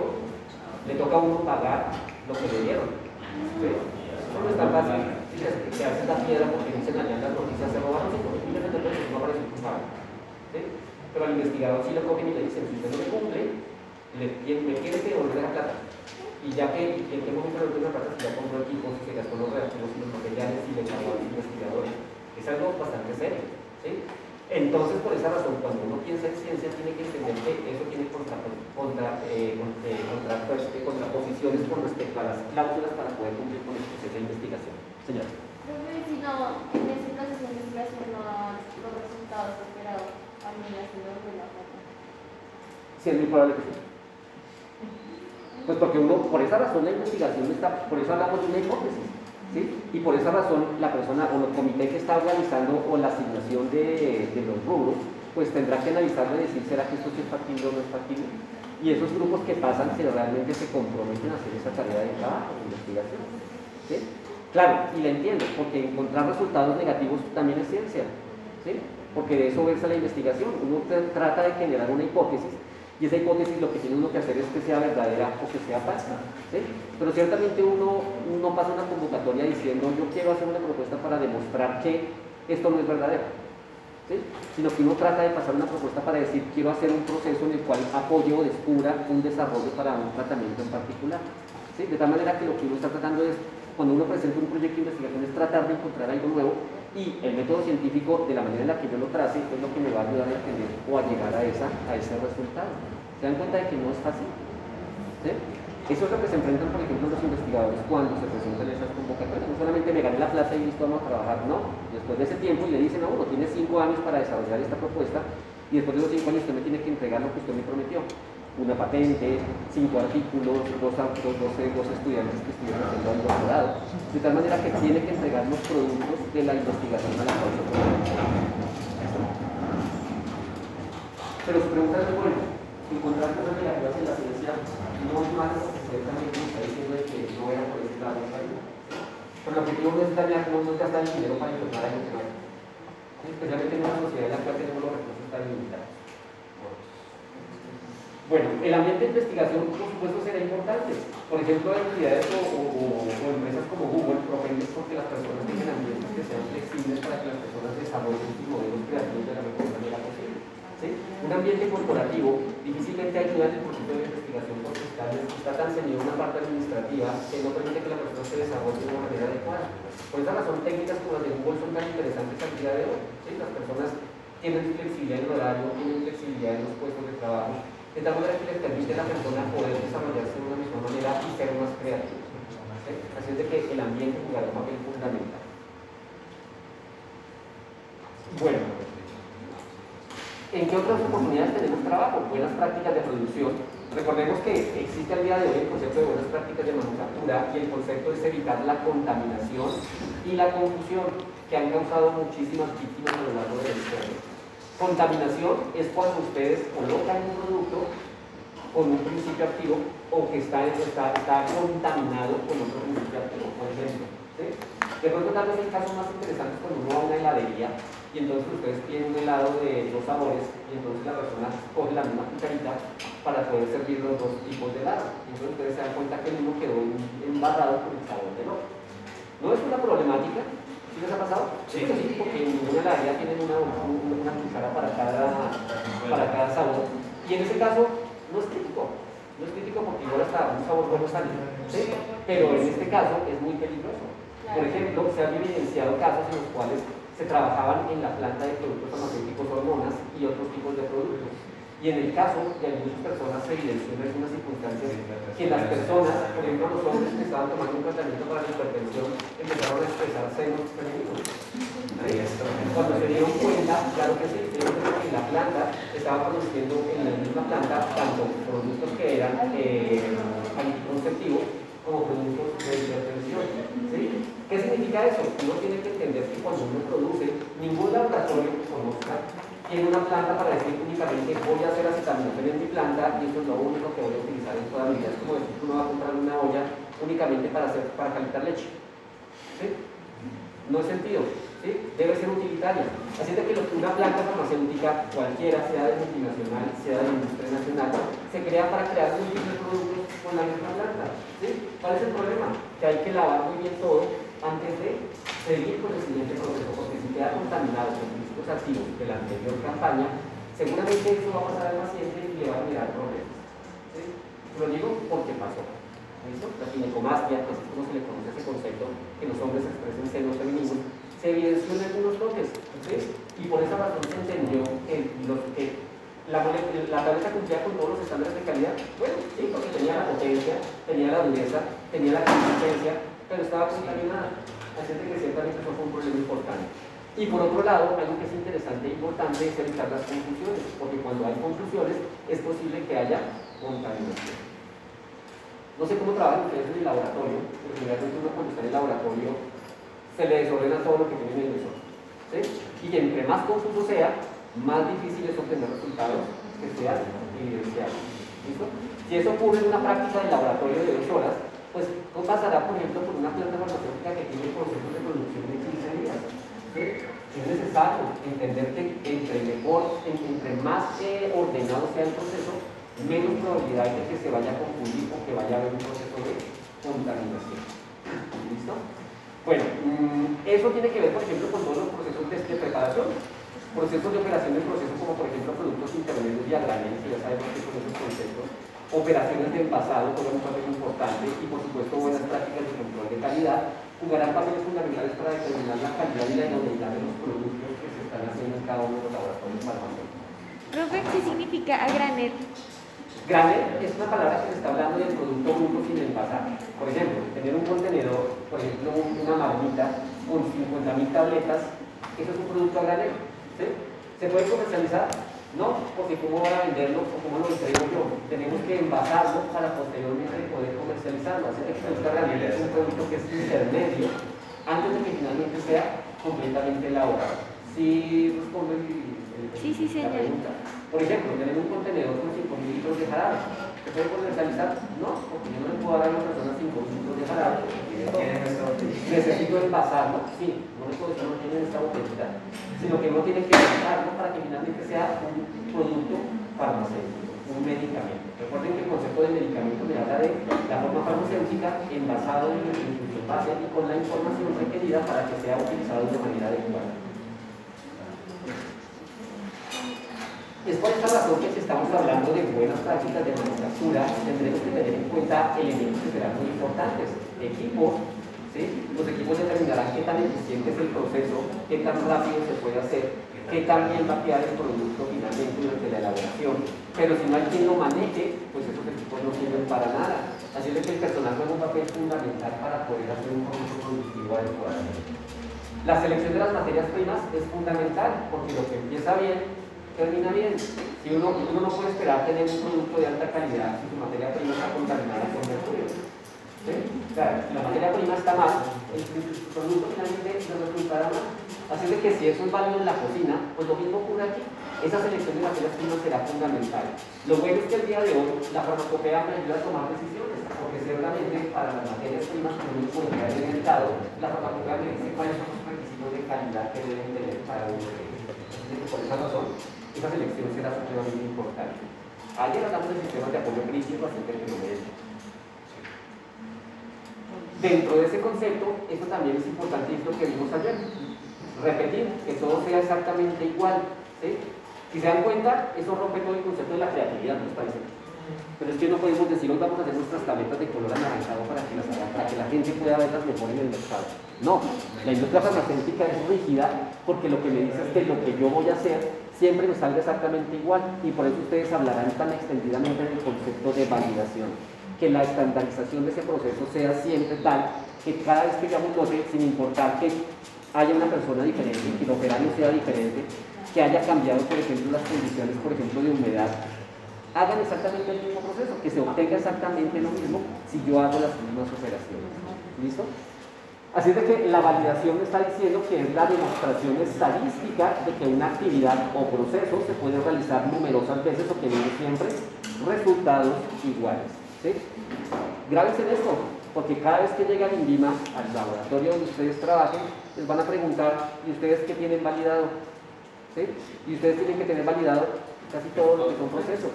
S1: le toca a uno pagar lo que le dieron. ¿sí? Eso no es tan fácil. Que se hace la piedra porque dicen allá en las noticias se robaron 5 millones de pesos y no aparece un culpable. ¿sí? Pero al investigador sí lo cogen y le dicen, si usted no le cumple, le, me tiene que devolver la plata. Y ya que en qué momento le devuelve la plata, si ya compró equipos, se gastó los reactivos y los materiales, si le pagó a los investigadores. Es algo bastante serio. ¿sí? Entonces, por esa razón, cuando uno piensa en ciencia, tiene que entender que eso tiene contra, contra, eh, eh, contra- pues, contraposiciones con respecto a las cláusulas para poder cumplir con el proceso de investigación. Señora.
S6: Profe, si no, en ese proceso de investigación no los resultados esperados, a mí me vuelve la plata.
S1: Sí, es muy probable que sí. Pues porque uno, por esa razón la investigación está, por eso hablamos de una hipótesis, ¿sí? Y por esa razón la persona o el comité que está organizando o la asignación de, de los rubros, pues tendrá que analizarlo y decir, ¿será que esto sí es factible o no es factible? Y esos grupos que pasan, si realmente se comprometen a hacer esa tarea de trabajo, de investigación, ¿sí? Claro, y la entiendo, porque encontrar resultados negativos también es ciencia, ¿sí? Porque de eso versa la investigación. Uno tra- trata de generar una hipótesis y esa hipótesis lo que tiene uno que hacer es que sea verdadera o que sea falsa. ¿sí? Pero ciertamente uno no pasa una convocatoria diciendo yo quiero hacer una propuesta para demostrar que esto no es verdadero. ¿sí? Sino que uno trata de pasar una propuesta para decir quiero hacer un proceso en el cual apoye o descubra un desarrollo para un tratamiento en particular. ¿sí? De tal manera que lo que uno está tratando es, cuando uno presenta un proyecto de investigación, es tratar de encontrar algo nuevo y el método científico, de la manera en la que yo lo trace, es lo que me va a ayudar a entender o a llegar a, esa, a ese resultado. ¿Se dan cuenta de que no es fácil? Eso es lo que se enfrentan, por ejemplo, los investigadores cuando se presentan esas convocatorias. No solamente me gané la plaza y listo, vamos a trabajar, no. Después de ese tiempo y le dicen a uno, tiene cinco años para desarrollar esta propuesta y después de esos cinco años usted me tiene que entregar lo que usted me prometió. Una patente, cinco artículos, dos, dos, dos, dos estudiantes que estuvieron haciendo el doctorado. De tal manera que tiene que entregar los productos de la investigación a la cual se Pero su pregunta es buena. Encontrar cosas negativas en la ciencia no es malo usted también está diciendo que no era por ese lado. Pero el objetivo no es dañar, no es gastar el dinero para que no hay. Especialmente en una sociedad en la cual tenemos los recursos tan limitados. Bueno, el ambiente de investigación, por supuesto, será importante. Por ejemplo, entidades o, empresas como Google propenden porque las personas tengan ambientes que sean flexibles para que las personas desarrollen sus modelos creativos de la mejor manera posible. Un ambiente corporativo difícilmente ayuda en el proceso de investigación porque está, está tan ceñido una parte administrativa que no permite que la persona se desarrolle de una manera adecuada. Por esa razón, técnicas como las de Google son tan interesantes al día de hoy. Las personas tienen flexibilidad en el horario, tienen flexibilidad en los puestos de trabajo, de tal manera que les permite a la persona poder desarrollarse de una misma manera y ser más creativo. ¿sí? Así es de que el ambiente jugará un papel fundamental. Bueno, ¿en qué otras oportunidades tenemos trabajo? Buenas prácticas de producción. Recordemos que existe al día de hoy el concepto de buenas prácticas de manufactura y el concepto es evitar la contaminación y la confusión que han causado muchísimas víctimas a lo largo de la historia. Contaminación es cuando ustedes colocan un producto con un principio activo o que está, está, está contaminado con otro principio activo, por ejemplo. ¿sí? De pronto tal vez el caso más interesante es cuando uno va a una heladería y entonces ustedes tienen un helado de dos sabores y entonces la persona coge la misma cucharita para poder servir los dos tipos de helado. Entonces ustedes se dan cuenta que el uno quedó embarrado con el sabor del otro. No es una problemática, ¿sí les ha pasado?
S3: Sí.
S1: sí porque en ninguna heladería tienen una, una, una cuchara para cada, para cada sabor. Y en ese caso no es crítico, no es crítico porque igual hasta un sabor bueno sale, ¿sí? Pero en este caso es muy peligroso. Por ejemplo, se han evidenciado casos en los cuales se trabajaban en la planta de productos farmacéuticos, hormonas y otros tipos de productos. Y en el caso de algunas personas se evidenció en algunas circunstancias que las personas, por ejemplo los hombres que estaban tomando un tratamiento para la hipertensión, empezaron a expresar senos femeninos. Cuando se dieron cuenta, claro que sí, se dieron cuenta que la planta estaba produciendo en la misma planta tanto productos que eran eh, anticonceptivos como productos de hipertensión. ¿sí? ¿Qué significa eso? Uno tiene que entender que cuando uno produce, ningún laboratorio conozca tiene una planta para decir únicamente voy a hacer acetaminofén en mi planta y eso es lo único que voy a utilizar en toda mi vida. Es como decir que uno va a comprar una olla únicamente para, hacer, para calentar leche. No es sentido. debe ser utilitaria. Así es de que una planta farmacéutica, cualquiera, sea de multinacional, sea de industria nacional, se crea para crear múltiples productos con la misma planta. ¿Cuál es el problema? Que hay que lavar muy bien todo antes de seguir con el siguiente proceso, porque si queda contaminado con principios activos de la anterior campaña, seguramente eso va a pasar al paciente y le va a generar problemas. Lo digo porque pasó. ¿Listo? La ginecomastia, pues es como se le conoce ese concepto, que los hombres expresen senos femeninos, se evidenció en algunos bloques. ¿sí? Y por esa razón se entendió que, los, que la, la tableta cumplía con todos los estándares de calidad. Bueno, sí, porque tenía la potencia, tenía la dureza, tenía la consistencia, pero estaba contaminada. Así que ciertamente fue un problema importante. Y por otro lado, algo que es interesante e importante es evitar las confusiones, porque cuando hay confusiones es posible que haya contaminación. No sé cómo trabajan ustedes en el laboratorio, pero generalmente uno cuando está en el laboratorio se le desordena todo lo que tiene en el visor. ¿sí? Y entre más confuso sea, más difícil es obtener resultados que sean evidenciados. ¿Listo? Si eso ocurre en una práctica de laboratorio de dos horas, pues ¿cómo pasará, por ejemplo, por una planta farmacéutica que tiene procesos de producción de 15 días? Es necesario entender que entre mejor, entre más eh, ordenado sea el proceso, menos probabilidad de que se vaya a confundir o que vaya a haber un proceso de contaminación. ¿Listo? Bueno, mm, eso tiene que ver, por ejemplo, con todos los procesos de, preparación, procesos de operación de procesos como, por ejemplo, productos intermedios y a que ya sabemos que son esos conceptos, operaciones de envasado, todo un papel importante, y por supuesto buenas prácticas de control de calidad, jugarán papeles fundamentales para determinar la calidad y la idoneidad de los productos que se están haciendo en cada uno de los laboratorios farmacéuticos.
S4: Profe, ¿qué significa a granel?
S1: Granel es una palabra que se está hablando del producto bruto sin envasar. Por ejemplo, tener un contenedor, por ejemplo, una marmita con 50.000 tabletas, eso es un producto a granel. ¿sí? ¿Se puede comercializar? No, porque ¿cómo van a venderlo o cómo lo entrego yo? Tenemos que envasarlo para posteriormente poder comercializarlo. Así que granel es un producto que es intermedio antes de que finalmente sea completamente elaborado. Si respondo el,
S4: sí, sí,
S1: la pregunta. Por ejemplo, tener un contenedor con 5.000 litros de jarabe. ¿Se puede comercializar? No, porque yo no le puedo dar a una persona 5.000 litros de jarabe. Necesito envasarlo, sí, no puedo decir no tiene esta botellita, sino que uno tiene que envasarlo para que finalmente sea un producto farmacéutico, un medicamento. Recuerden que el concepto de medicamento me habla de la forma farmacéutica envasado en institución base y con la información requerida para que sea utilizado de manera adecuada. Es por esta razón que si estamos hablando de buenas prácticas de manufactura, tendremos que tener en cuenta elementos que serán muy importantes. Equipos, ¿sí? los equipos determinarán qué tan eficiente es el proceso, qué tan rápido se puede hacer, qué tan bien va a quedar el producto finalmente durante la elaboración. Pero si no hay quien lo maneje, pues esos equipos no sirven para nada. Así es que el personal juega un papel fundamental para poder hacer un producto productivo adecuado. La selección de las materias primas es fundamental porque lo que empieza bien termina bien. Si uno, uno no puede esperar tener un producto de alta calidad si su materia prima está contaminada con mercurio. ¿Sí? Claro, la materia prima está mal, el, producto finalmente no resultará mal. Así de que si eso es válido en la cocina, pues lo mismo ocurre aquí. Esa selección de materias primas será fundamental. Lo bueno es que el día de hoy la farmacopea me ayuda a tomar decisiones, porque seguramente para las materias primas que uno encuentra en la farmacopea me dice cuáles son los requisitos de calidad que deben tener para uno. Por esa razón, esa selección será supremamente importante. Ayer hablamos del sistema de apoyo crítico, así que lo Dentro de ese concepto, esto también es importante y es lo que vimos ayer. Repetir, que todo sea exactamente igual. Si se dan cuenta, eso rompe todo el concepto de la creatividad, ¿no les parece? Pero es que no podemos decir, hoy vamos a hacer nuestras tabletas de color anaranjado para que, las, para que la gente pueda verlas mejor en el mercado. No, la industria farmacéutica es rígida porque lo que me dice es que lo que yo voy a hacer siempre me salga exactamente igual y por eso ustedes hablarán tan extendidamente del concepto de validación, que la estandarización de ese proceso sea siempre tal que cada vez que digamos no sé, sin importar que haya una persona diferente, que el operario sea diferente, que haya cambiado por ejemplo las condiciones, por ejemplo, de humedad, hagan exactamente el mismo proceso, que se obtenga exactamente lo mismo si yo hago las mismas operaciones. ¿Listo? Así es de que la validación está diciendo que es la demostración estadística de que una actividad o proceso se puede realizar numerosas veces obteniendo siempre resultados iguales. ¿sí? Grábense en esto. porque cada vez que llega el INVIMA al laboratorio donde ustedes trabajen, les van a preguntar, ¿y ustedes qué tienen validado? ¿Sí? Y ustedes tienen que tener validado casi todo lo que son procesos.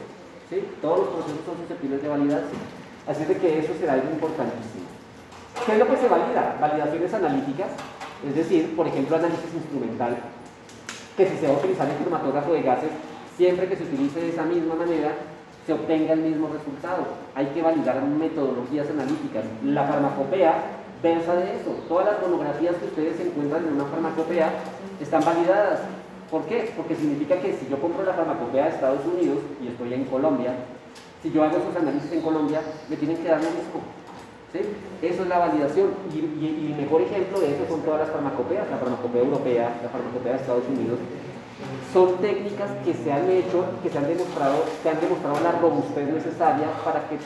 S1: ¿sí? Todos los procesos son susceptibles de validarse. Así de que eso será algo importantísimo. ¿Qué es lo que se valida? Validaciones analíticas, es decir, por ejemplo, análisis instrumental, que si se va a utilizar el cromatógrafo de gases, siempre que se utilice de esa misma manera, se obtenga el mismo resultado. Hay que validar metodologías analíticas. La farmacopea versa de eso. Todas las monografías que ustedes encuentran en una farmacopea están validadas. ¿Por qué? Porque significa que si yo compro la farmacopea de Estados Unidos y estoy en Colombia, si yo hago esos análisis en Colombia, me tienen que dar lo mismo. Eso es la validación. Y, mejor ejemplo de eso son todas las farmacopeas, la farmacopea europea, la farmacopea de Estados Unidos. Son técnicas que se han hecho, que se han demostrado, que han demostrado la robustez necesaria para que,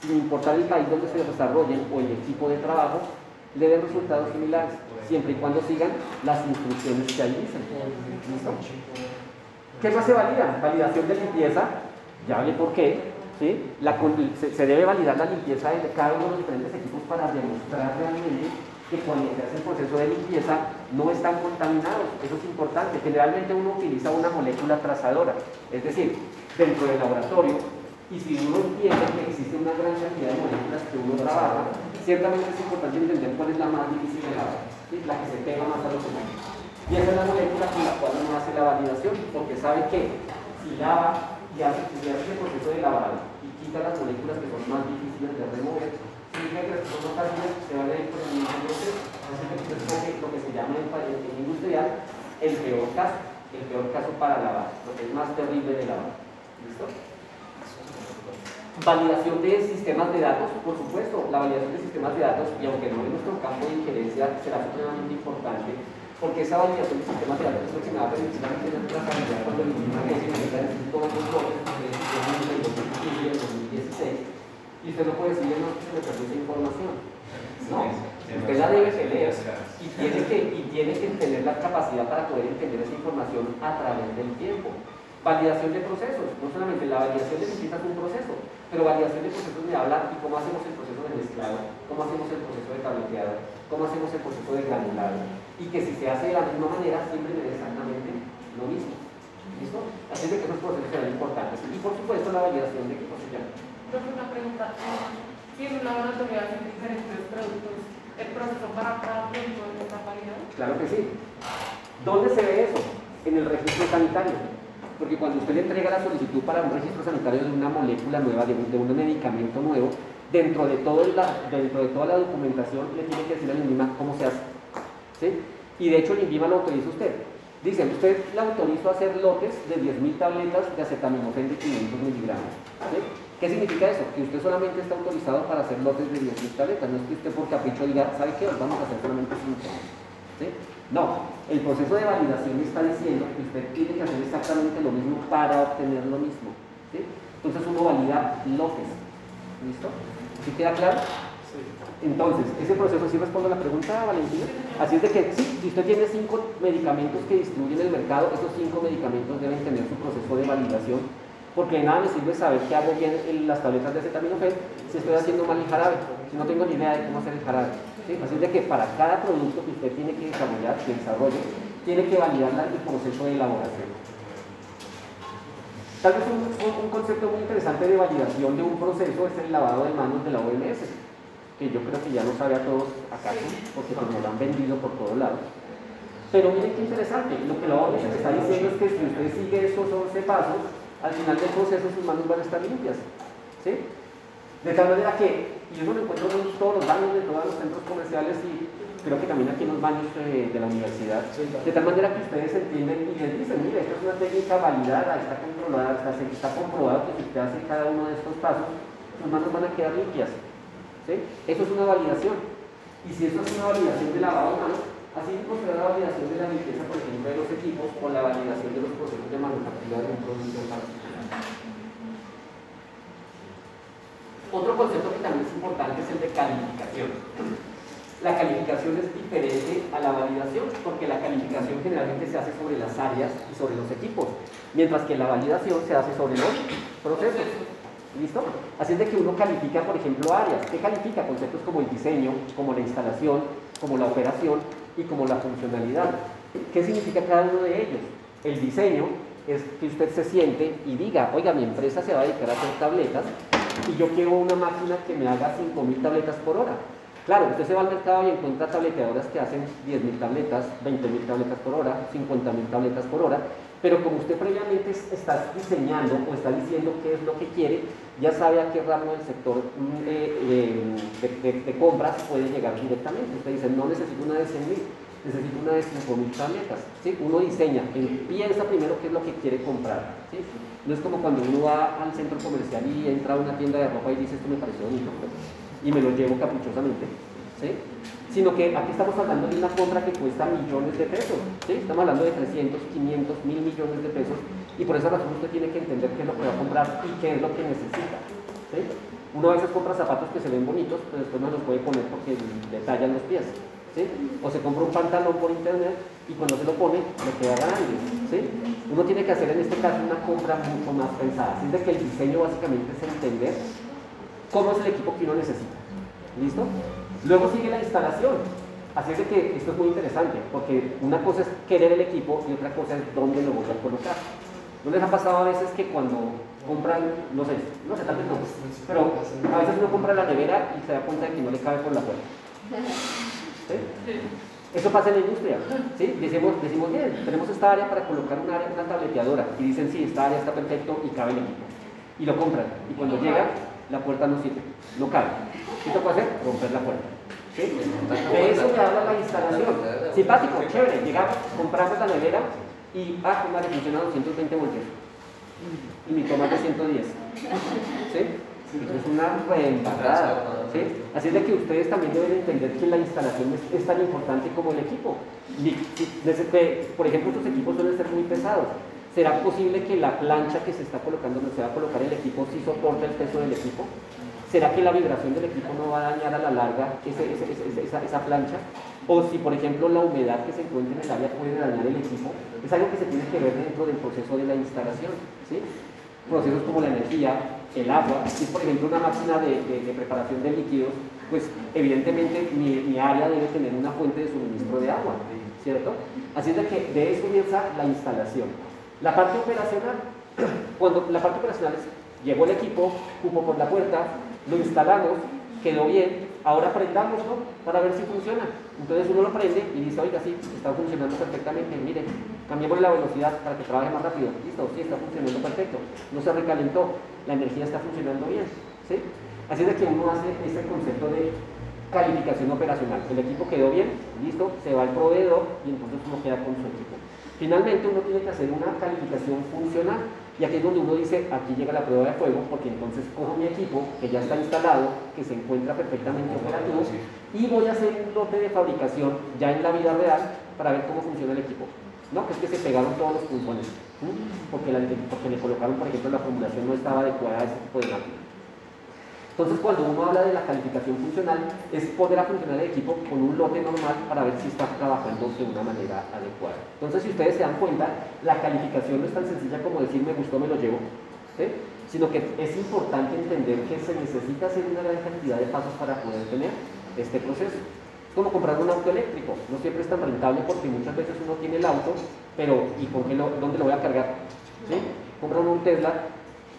S1: sin importar el país donde se desarrollen o el equipo de trabajo, le den resultados similares, siempre y cuando sigan las instrucciones que ahí dicen. ¿Listo? ¿Qué más se valida? Validación de limpieza, ya hablé por qué, se, debe validar la limpieza de cada uno de los diferentes equipos para demostrar realmente que cuando se hace el proceso de limpieza no están contaminados. Eso es importante. Generalmente uno utiliza una molécula trazadora, es decir, dentro del laboratorio, y si uno entiende que existe una gran cantidad de moléculas que uno trabaja, ciertamente es importante entender cuál es la más difícil de lavar, la que se pega más a los humanos. Y esa es la molécula con la cual uno hace la validación, porque sabe que si lava y hace, si hace el proceso de lavado y quita las moléculas que son más difíciles de remover, significa que las cosas fáciles se van a ir por el mismo proceso. Así que escoge lo que se llama en, en industrial el peor caso, el peor caso para lavar, lo que es más terrible de lavar. ¿Listo? Validación de sistemas de datos, por supuesto, la validación de sistemas de datos, y aunque no en nuestro campo de injerencia, será supremamente importante, porque esa validación de sistemas de datos es lo que me va a permitir la trazabilidad cuando el mismo que se necesita todos los bloques, que es el 2016, y usted no puede decir, no, que se me perdió esa información. No, usted la debe tener y tiene, que, y tiene que tener la capacidad para poder entender esa información a través del tiempo. Validación de procesos, no solamente la validación de es un proceso, pero validación de procesos me habla y cómo hacemos el proceso de mezclado, cómo hacemos el proceso de tableteado, cómo hacemos el proceso de granulado, y que si se hace de la misma manera siempre me da exactamente lo mismo. ¿Listo? Así es de que esos procesos serán importantes. Y por supuesto la validación de equipos se llama.
S5: una pregunta. Si en un laboratorio hacen diferentes productos, ¿el proceso para cada producto está validado?
S1: Claro que sí. ¿Dónde se ve eso? En el registro sanitario. Porque cuando usted le entrega la solicitud para un registro sanitario de una molécula nueva, de un, medicamento nuevo, dentro de, todo la, dentro de toda la documentación le tiene que decir al INVIMA cómo se hace. Y de hecho el INVIMA lo autoriza usted. Dicen, usted le autorizó a hacer lotes de 10.000 tabletas de acetaminofén de 500 miligramos. ¿Qué significa eso? Que usted solamente está autorizado para hacer lotes de 10.000 tabletas. No es que usted por capricho diga, ¿sabe qué? Vamos a hacer solamente 5. No, el proceso de validación está diciendo que usted tiene que hacer exactamente lo mismo para obtener lo mismo. Entonces uno valida lotes. ¿Listo? ¿Sí queda claro? Entonces, ese proceso sí responde a la pregunta, Valentina. Así es de que sí, si usted tiene cinco medicamentos que distribuyen en el mercado, esos cinco medicamentos deben tener su proceso de validación, porque de nada me sirve saber que hago bien las tabletas de acetaminofén si estoy haciendo mal el jarabe, si no tengo ni idea de cómo hacer el jarabe. Así de que para cada producto que usted tiene que desarrollar, que desarrolle, tiene que validar el proceso de elaboración. Tal vez un, concepto muy interesante de validación de un proceso es el lavado de manos de la OMS, que yo creo que ya lo sabe a todos acá, porque pues nos lo han vendido por todos lados. Pero miren qué interesante, lo que la OMS está diciendo es que si usted sigue esos 11 pasos, al final del proceso sus manos van a estar limpias. ¿sí? De tal manera que, y eso lo encuentro en todos los baños de todos los centros comerciales y creo que también aquí en los baños eh, de la universidad, de tal manera que ustedes entienden y les dicen, mire, esta es una técnica validada, está controlada, está, está comprobado que si usted hace cada uno de estos pasos, sus manos van a quedar limpias. ¿Sí? Eso es una validación. Y si eso es una validación de lavado de manos, así será la validación de la limpieza, por ejemplo, de los equipos o la validación de los procesos de manufactura de un producto particular. Otro concepto que también es importante es el de calificación. La calificación es diferente a la validación porque la calificación generalmente se hace sobre las áreas y sobre los equipos, mientras que la validación se hace sobre los procesos. ¿Listo? Así es de que uno califica, por ejemplo, áreas. ¿Qué califica? Conceptos como el diseño, como la instalación, como la operación y como la funcionalidad. ¿Qué significa cada uno de ellos? El diseño es que usted se siente y diga, oiga, mi empresa se va a dedicar a hacer tabletas y yo quiero una máquina que me haga 5.000 tabletas por hora. Claro, usted se va al mercado y encuentra tableteadoras que hacen 10.000 tabletas, 20.000 tabletas por hora, 50.000 tabletas por hora, pero como usted previamente está diseñando o está diciendo qué es lo que quiere, ya sabe a qué ramo del sector mm, eh, de, de, compras puede llegar directamente. Usted dice, no necesito una de 100.000, necesito una de 5.000 tabletas. ¿sí? Uno diseña, piensa primero qué es lo que quiere comprar. No es como cuando uno va al centro comercial y entra a una tienda de ropa y dice, esto me pareció bonito, pues, y me lo llevo caprichosamente. Sino que aquí estamos hablando de una compra que cuesta millones de pesos, ¿sí? estamos hablando de 300, 500, mil millones de pesos y por esa razón usted tiene que entender qué es lo que va a comprar y qué es lo que necesita. ¿sí? Uno a veces compra zapatos que se ven bonitos, pero después no los puede poner porque le tallan los pies. ¿sí? O se compra un pantalón por internet y cuando se lo pone le queda grande. ¿sí? Uno tiene que hacer en este caso una compra mucho más pensada. Así es de que el diseño básicamente es entender cómo es el equipo que uno necesita. ¿Listo? Luego sigue la instalación. Así es de que esto es muy interesante, porque una cosa es querer el equipo y otra cosa es dónde lo voy a colocar. ¿No les ha pasado a veces que cuando compran, no sé, no sé, tal vez no, pero a veces uno compra la nevera y se da cuenta de que no le cabe por la puerta? ¿Sí? Eso pasa en la industria, ¿sí? Decimos, decimos, bien, tenemos esta área para colocar una área, una tableteadora, y dicen, sí, esta área está perfecto y cabe el equipo. Y lo compran, y cuando llega, la puerta no sirve, no cabe. ¿Qué te puede hacer? Romper la puerta. De eso me habla la instalación. Simpático, chévere. Llegamos, compramos la nevera y, ah, pues madre, funciona a 220 voltios. Y mi toma de 110. ¿Sí? es una reembarrada. ¿sí? Así es de que ustedes también deben entender que la instalación es, tan importante como el equipo. por ejemplo, estos equipos suelen ser muy pesados. ¿Será posible que la plancha que se está colocando, no se va a colocar el equipo, sí soporte el peso del equipo? ¿Será que la vibración del equipo no va a dañar a la larga esa, plancha? O si, por ejemplo, la humedad que se encuentra en el área puede dañar el equipo, es algo que se tiene que ver dentro del proceso de la instalación. ¿sí? Procesos como la energía, el agua. Si es, por ejemplo, una máquina de, preparación de líquidos, pues evidentemente mi, área debe tener una fuente de suministro de agua, ¿cierto? Así es que de eso comienza la instalación. La parte operacional, *clears throat* cuando la parte operacional es, llegó el equipo, cupo por la puerta, lo instalamos, quedó bien, ahora prendámoslo para ver si funciona. Entonces uno lo prende y dice, oiga, sí, está funcionando perfectamente, mire, cambiemos la velocidad para que trabaje más rápido. Listo, sí, está funcionando perfecto. No se recalentó, la energía está funcionando bien. ¿sí? Así es de que uno hace ese concepto de calificación operacional. El equipo quedó bien, listo, se va al proveedor y entonces uno queda con su equipo. Finalmente uno tiene que hacer una calificación funcional y aquí es donde uno dice, aquí llega la prueba de fuego, porque entonces cojo mi equipo, que ya está instalado, que se encuentra perfectamente operativo, y voy a hacer un lote de fabricación ya en la vida real para ver cómo funciona el equipo. No, que es que se pegaron todos los pulmones, porque, porque le colocaron, por ejemplo, la formulación no estaba adecuada a ese tipo de máquina. Entonces, cuando uno habla de la calificación funcional, es poder a funcionar el equipo con un lote normal para ver si está trabajando de una manera adecuada. Entonces, si ustedes se dan cuenta, la calificación no es tan sencilla como decir me gustó, me lo llevo, sino que es importante entender que se necesita hacer una gran cantidad de pasos para poder tener este proceso. Es como comprar un auto eléctrico, no siempre es tan rentable porque muchas veces uno tiene el auto, pero ¿y con qué lo, dónde lo voy a cargar? ¿Sí? Compran un Tesla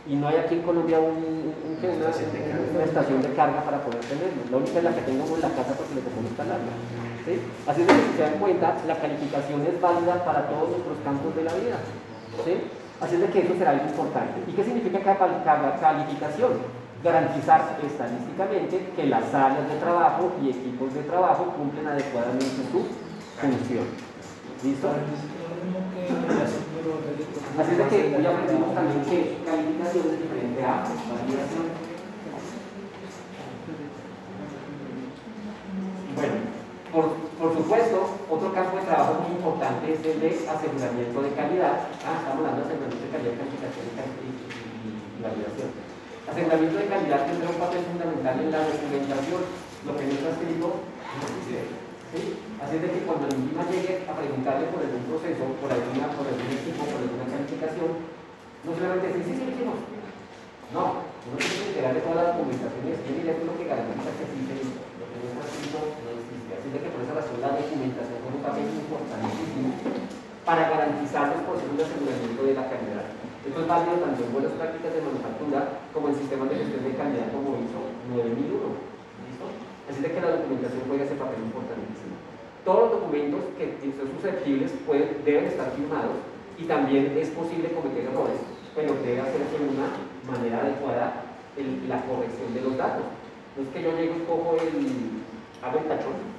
S1: y no hay aquí en Colombia un, una, estación de carga para poder tenerlo. La única es la que tengo en la casa porque le tocó instalarla. ¿sí? Así es que si se dan cuenta, la calificación es válida para todos nuestros campos de la vida. ¿sí? Así es de que eso será algo importante. ¿Y qué significa cada calificación? Garantizar estadísticamente que las áreas de trabajo y equipos de trabajo cumplen adecuadamente su función. ¿Listo? Así es de que hoy aprendimos también que calificación es diferente a validación. Bueno, por, por, supuesto, otro campo de trabajo muy importante es el de aseguramiento de calidad. Ah, estamos hablando de aseguramiento de calidad, calificación y, validación. Aseguramiento de calidad tendrá un papel fundamental en la documentación. Lo que no está escrito Así es de que cuando el INVIMA llegue a preguntarle por algún proceso, por, alguna, por algún equipo, por alguna calificación, no solamente dice, sí, sí, lo hicimos. No, Uno tiene que enterar de toda la documentación y decir, esto es lo que garantiza que sí se hizo. Lo que no está escrito no existe. Así de que por esa razón la documentación es un papel importantísimo para garantizar los procesos de aseguramiento de la calidad. Esto es válido tanto en buenas prácticas de manufactura como en sistemas de gestión de calidad como ISO 9001. ¿Listo? Así de que la documentación juega ese papel importantísimo. Todos los documentos que son susceptibles deben estar firmados y también es posible cometer errores, pero debe hacerse de una manera adecuada la corrección de los datos. No es que yo llego y cojo el, hago tachón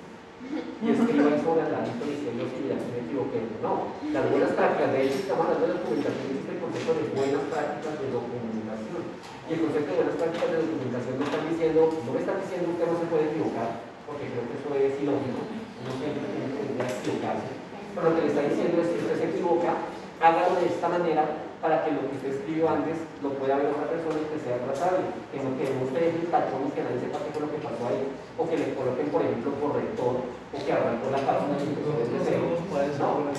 S1: y escribo ahí sobre la lista diciendo si ya me equivoqué. No, las buenas prácticas, de hecho estamos hablando de documentación, existe el concepto de buenas prácticas de documentación. Y el concepto de buenas prácticas de documentación me están diciendo, no me están diciendo que no se puede equivocar, porque creo que eso es ilógico, no siempre tiene que equivocarse. Pero lo que le está diciendo es que usted se equivoca, hágalo de esta manera para que lo que usted escribió antes lo pueda ver otra persona y que sea tratable. Que no que usted deje el tachón y que nadie sepa qué fue lo que pasó ahí. O que le coloquen, por ejemplo, corrector, o que abran por la página y de cero. No.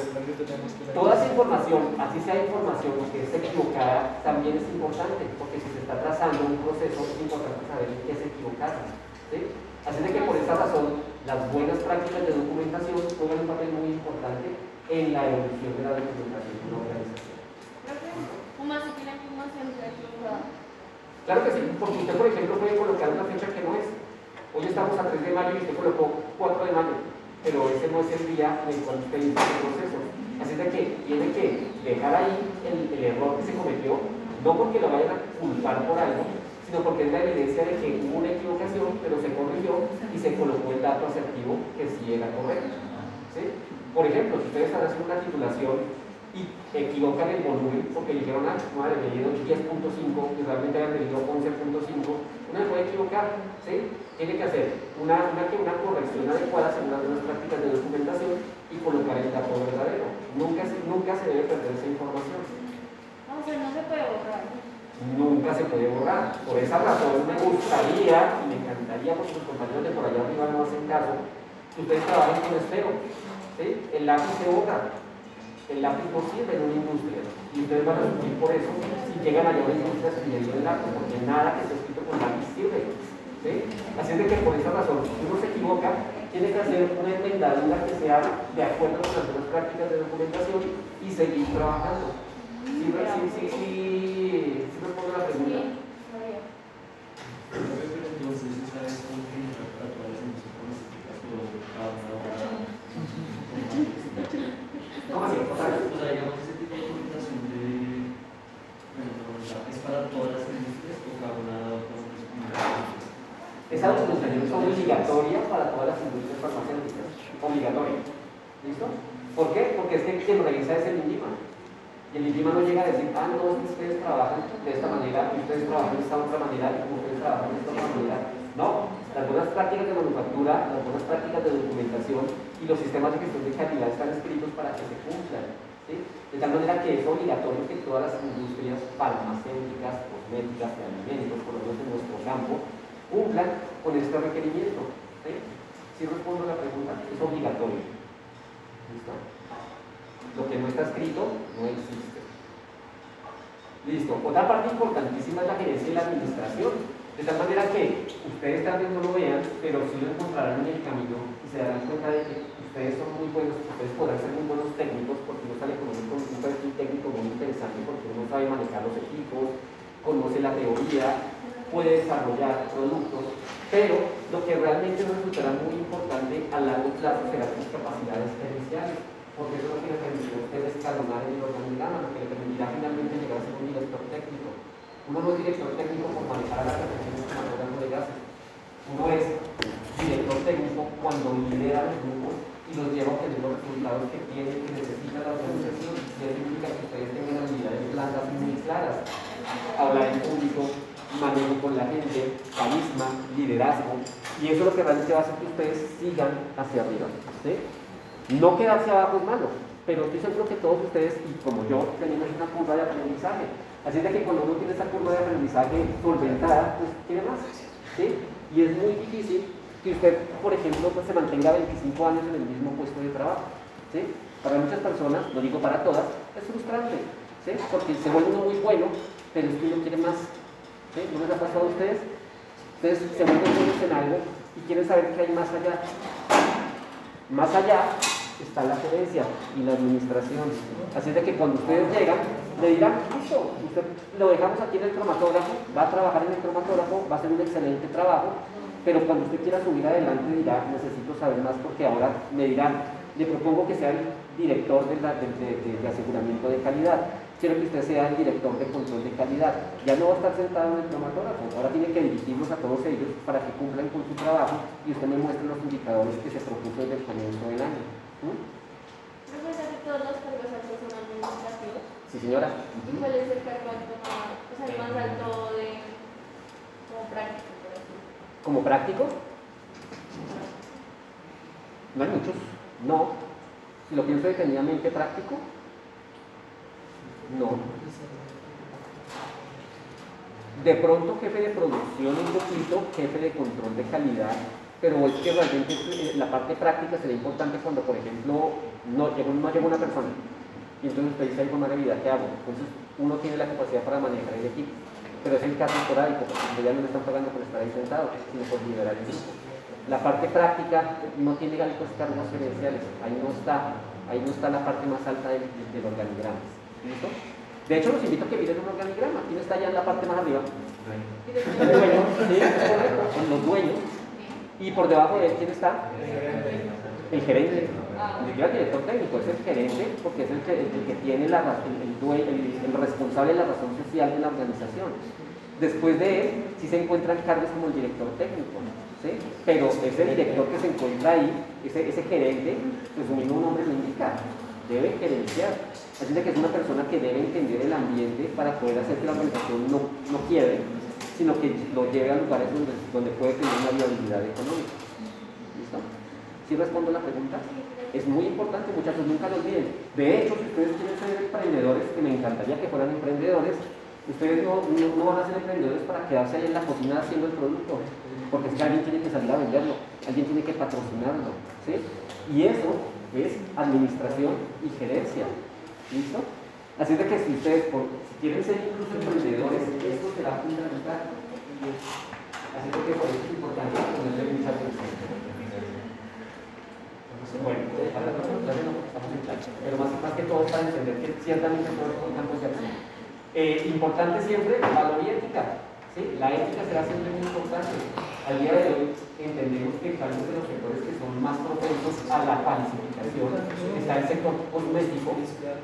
S1: Toda esa información, así sea información que es equivocada, también es importante, porque si se está trazando un proceso, es importante saber en qué se equivocaron. ¿sí? Así de que por esa razón, las buenas prácticas de documentación juegan un papel muy importante en la evolución de la documentación de una organización. Claro que sí, porque usted, por ejemplo, puede colocar una fecha que no es. Hoy estamos a 3 de mayo y usted colocó 4 de mayo, pero ese no es el día en el cual usted hizo el proceso. Así de que tiene que dejar ahí el, el error que se cometió, no porque lo vayan a culpar por algo, sino porque es la evidencia de que hubo una equivocación, pero se corrigió y se colocó el dato asertivo que sí era correcto. ¿sí? Por ejemplo, si ustedes están haciendo una titulación y equivocan el volumen porque dijeron, ah, madre, me dieron 10.5 y realmente habían medido 11.5, uno puede equivocar, ¿sí? Tiene que hacer una, una, una corrección adecuada según las prácticas de documentación y colocar el dato verdadero. Nunca, nunca se debe perder esa información.
S6: No, pero no se puede borrar.
S1: Nunca se puede borrar. Por esa razón me gustaría y me encantaría, porque los compañeros de por allá arriba no hacen caso, ustedes trabajen con esfero. ¿sí? El lápiz se borra. El lápiz no sirve en una industria. Y ustedes van a sufrir por eso si llegan a una industria escribiendo el lápiz, porque nada que esté escrito con lápiz sirve. ¿sí? Así es de que por esa razón, si uno se equivoca, tiene que hacer una enmendadura que sea de acuerdo con las buenas prácticas de documentación y seguir trabajando. Sí, sí, sí, sí, sí respondo la pregunta.
S3: O cada una
S1: ¿Cómo así? O sea,
S3: O sea, digamos, ese tipo de de. Bueno, ¿es para todas las industrias o cada una
S1: Esa documentación es obligatoria para todas las industrias farmacéuticas. Obligatoria. ¿Listo? ¿Por qué? Porque es que quien revisa es el INVIMA. Y el INVIMA no llega a decir, ah, no, es que ustedes trabajan de esta manera y ustedes trabajan de esta otra manera y ustedes trabajan de esta otra manera. No, las buenas prácticas de manufactura, las buenas prácticas de documentación y los sistemas de gestión de calidad están escritos para que se cumplan. ¿sí? De tal manera que es obligatorio que todas las industrias farmacéuticas, cosméticas, de alimentos, por lo menos en nuestro campo, cumplan con este requerimiento. ¿sí? Si respondo a la pregunta, es obligatorio. ¿Listo? Lo que no está escrito no existe. Listo. Otra parte importantísima es la gerencia y la administración. De tal manera que ustedes tal vez no lo vean, pero sí lo encontrarán en el camino y se darán cuenta de que ustedes son muy buenos, ustedes podrán ser muy buenos técnicos porque uno sale con un, perfil técnico muy interesante porque uno sabe manejar los equipos, conoce la teoría, puede desarrollar productos, pero lo que realmente resultará muy importante a largo plazo serán sus capacidades gerenciales, porque eso es lo que le permitirá a usted escalonar el organigrama, lo que le permitirá finalmente llegar a ser un director técnico. Uno no es director técnico por manejar a las personas como de gases. Uno es director técnico cuando lidera los grupos y los lleva a obtener los resultados que tiene, que necesita la organización. Y eso implica que ustedes tengan habilidades blandas muy claras. Hablar en público, manejo con la gente, carisma, liderazgo. Y eso es lo que realmente va a hacer que ustedes sigan hacia arriba. ¿sí? No quedarse abajo es malo, pero estoy seguro que todos ustedes, y como yo, tenemos una curva de aprendizaje. Así de que cuando uno tiene esa curva de aprendizaje solventada, pues tiene más. ¿sí? Y es muy difícil que usted, por ejemplo, pues, se mantenga 25 años en el mismo puesto de trabajo. ¿sí? Para muchas personas, lo digo para todas, es frustrante, ¿sí? porque se vuelve uno muy bueno, pero es que uno quiere más. ¿Sí? ¿No les ha pasado a ustedes? Ustedes se vuelven buenos en algo y quieren saber qué hay más allá. Más allá está la gerencia y la administración. Así es de que cuando ustedes llegan, le dirán, listo, usted lo dejamos aquí en el cromatógrafo, va a trabajar en el cromatógrafo, va a hacer un excelente trabajo, pero cuando usted quiera subir adelante dirá, necesito saber más porque ahora me dirán, le propongo que sea el director de, la, de, de, aseguramiento de calidad quiero que usted sea el director de control de calidad. Ya no va a estar sentado en el cromatógrafo, ahora tiene que dirigirnos a todos ellos para que cumplan con su trabajo y usted me muestre los indicadores que se propuso desde el comienzo del año.
S6: ¿Profesor de todos los cargos altos son administrativos?
S1: Sí, señora.
S6: ¿Y cuál es el cargo alto más, o sea, el más alto de, como práctico, por así
S1: ¿Como práctico? No hay muchos. No. Si lo pienso detenidamente práctico, no. De pronto jefe de producción un poquito, jefe de control de calidad, pero es que realmente eh, la parte práctica sería importante cuando, por ejemplo, no llega, no llega una persona y entonces usted dice, más de vida, ¿qué hago? Entonces uno tiene la capacidad para manejar el equipo, pero es el caso esporádico, porque ya no le están pagando por estar ahí sentado, sino por liberar el equipo. La parte práctica no tiene altos cargos gerenciales, ahí no está, ahí no está la parte más alta del, del organigrama. ¿Listo? De hecho, los invito a que miren un organigrama. ¿Quién está allá en la parte más arriba? El dueño, sí, los dueños. Y por debajo de él, ¿quién está? El gerente. El director técnico, es el gerente porque es el que, tiene el, responsable de la razón social de la organización. Después de él, sí se encuentran cargos como el director técnico. ¿sí? Pero ese director que se encuentra ahí, ese, ese gerente, pues su mismo nombre lo indica, debe gerenciar. Así que es una persona que debe entender el ambiente para poder hacer que la organización no, no quiebre, sino que lo lleve a lugares donde, donde puede tener una viabilidad económica. ¿Listo? ¿Sí respondo la pregunta? Es muy importante, muchachos, nunca lo olviden. De hecho, si ustedes quieren ser emprendedores, que me encantaría que fueran emprendedores, ustedes no, no, no van a ser emprendedores para quedarse ahí en la cocina haciendo el producto, porque es que alguien tiene que salir a venderlo, alguien tiene que patrocinarlo. ¿sí? Y eso es administración y gerencia. ¿Listo? Así es de que si ustedes, por, quieren ser incluso emprendedores, esto será fundamental. Así es que por eso es importante ponerle mucha atención. Bueno, para la próxima no, estamos en clase, pero más, más que todo para entender que ciertamente todos son campos de acción. Eh, importante siempre, valor y ética. ¿sí? La ética será siempre muy importante. Al día de hoy entendemos que tal vez de los sectores que son más propensos a la falsificación está el sector cosmético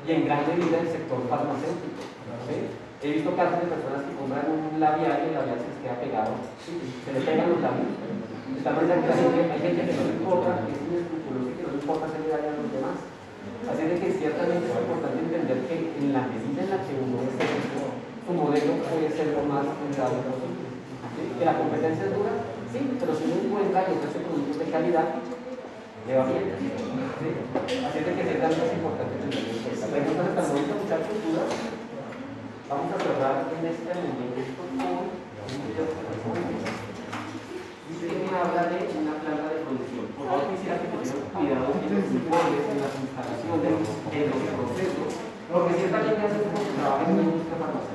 S1: y en gran medida el sector farmacéutico. He visto casos de personas que compran un labial y el labial se les queda pegado, se le pegan los labios. Está más que la hay gente que no le importa, que es inescrupuloso y que no le importa hacerle daño a los demás. Así de que ciertamente es importante entender que en la medida en la que uno es su modelo puede ser lo más rentable posible. Que la competencia es dura, sí, pero si uno encuentra y ofrece productos de calidad, le va bien. ¿sí? Así de que ciertamente es importante tener en cuenta. Preguntas hasta el momento, muchachos, dudas. Vamos a cerrar en este momento con Dice que me habla de una planta de producción. Por favor, quisiera que tuvieran cuidado en los informes, en las instalaciones, en los procesos, porque ciertamente hace como que trabaja en una industria farmacéutica.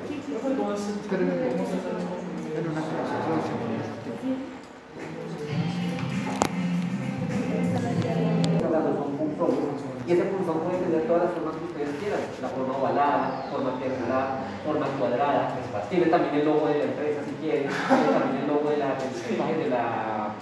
S1: Y ese punzón puede tener todas las formas que ustedes quieran, la forma ovalada, forma triangular, forma cuadrada, tiene también el logo de la empresa si quieren, tiene también el logo de la, de la,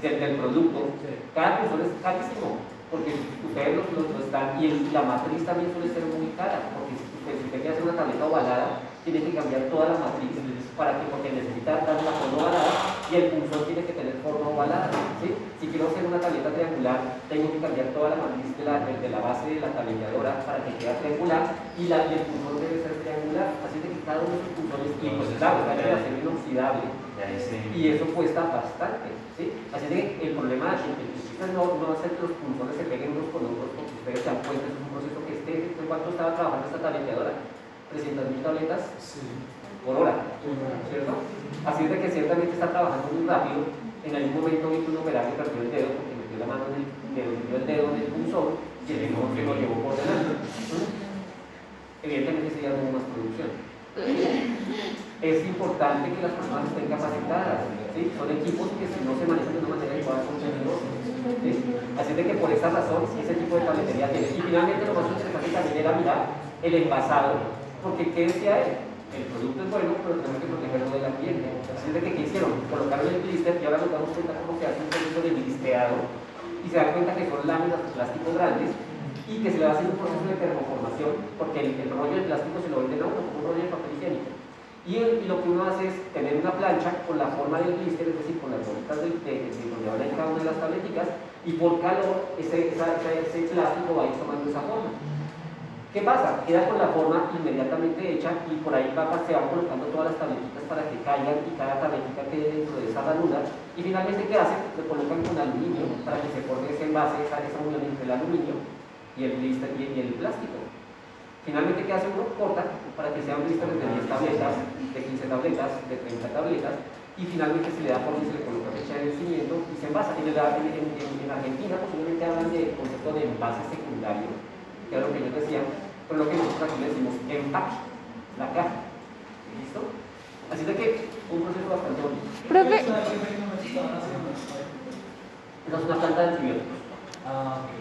S1: del, del producto. Cada punzón es carísimo, porque ustedes lo, lo, lo están, y el, la matriz también suele ser muy cara, porque si usted quiere hacer una tableta ovalada, tiene que cambiar toda la matriz para que, porque necesita dar una forma ovalada y el punzón tiene que tener forma ovalada. ¿sí? Si quiero hacer una tableta triangular, tengo que cambiar toda la matriz de la, de la base de la tableteadora para que quede triangular y, la, y el punzón debe ser triangular. Así que cada uno de esos punzones, y pues claro, hacer inoxidable y eso cuesta bastante. ¿sí? Así que el problema es que no, no hacer que los punzones se peguen unos con otros porque ustedes se dan cuenta, es un proceso que esté, ¿cuánto estaba trabajando esta tableteadora? 300.000 tabletas
S2: Sí.
S1: por hora, ¿cierto? Así es de que ciertamente está trabajando muy rápido. En algún momento vi que un operario perdió el dedo porque metió la mano en el, metió el dedo en el punzón y el punzón se lo llevó por delante. ¿Mm? Evidentemente ya no más producción. es importante que las personas estén capacitadas. ¿sí? Son equipos que si no se manejan de una manera adecuada son peligrosos. ¿Sí? Así de que por esa razón ese tipo de tabletería tiene. Y finalmente lo más interesante también era mirar el envasado, porque ¿qué decía él? El producto es bueno, pero tenemos que protegerlo del ambiente. Así de que ¿qué hicieron? Colocaron el blister y ahora nos damos cuenta cómo se hace un proceso de blisteado y se dan cuenta que son láminas de plástico grandes y que se le va a hacer un proceso de termoformación porque el, el rollo de plástico se lo venden a uno como un rollo de papel higiénico. Y, lo que uno hace es tener una plancha con la forma del blister, es decir, con las bolitas de, de, de donde van cada una de las tableticas y por calor ese, esa, ese plástico va a ir tomando esa forma. ¿Qué pasa? Queda con la forma inmediatamente hecha y por ahí va, se van colocando todas las tabletitas para que caigan y cada tabletita quede dentro de esa ranura. Y finalmente, ¿qué hacen? Le colocan con aluminio para que se forme ese envase, esa, unión entre el aluminio y el blister y el plástico. Finalmente, ¿qué hace uno? Corta para que sean blisters de 10 tabletas, de 15 tabletas, de 30 tabletas y finalmente se le da forma y se le coloca fecha de vencimiento y se envasa. En, el- en- en- en Argentina posiblemente hablan del concepto de envase secundario, que es lo que ellos decían, pero lo que nosotros aquí le decimos empaque, la caja. ¿Listo? Así de que un proceso bastante bonito.
S4: Profe,
S1: es una planta de antibióticos.
S2: Ah, ok.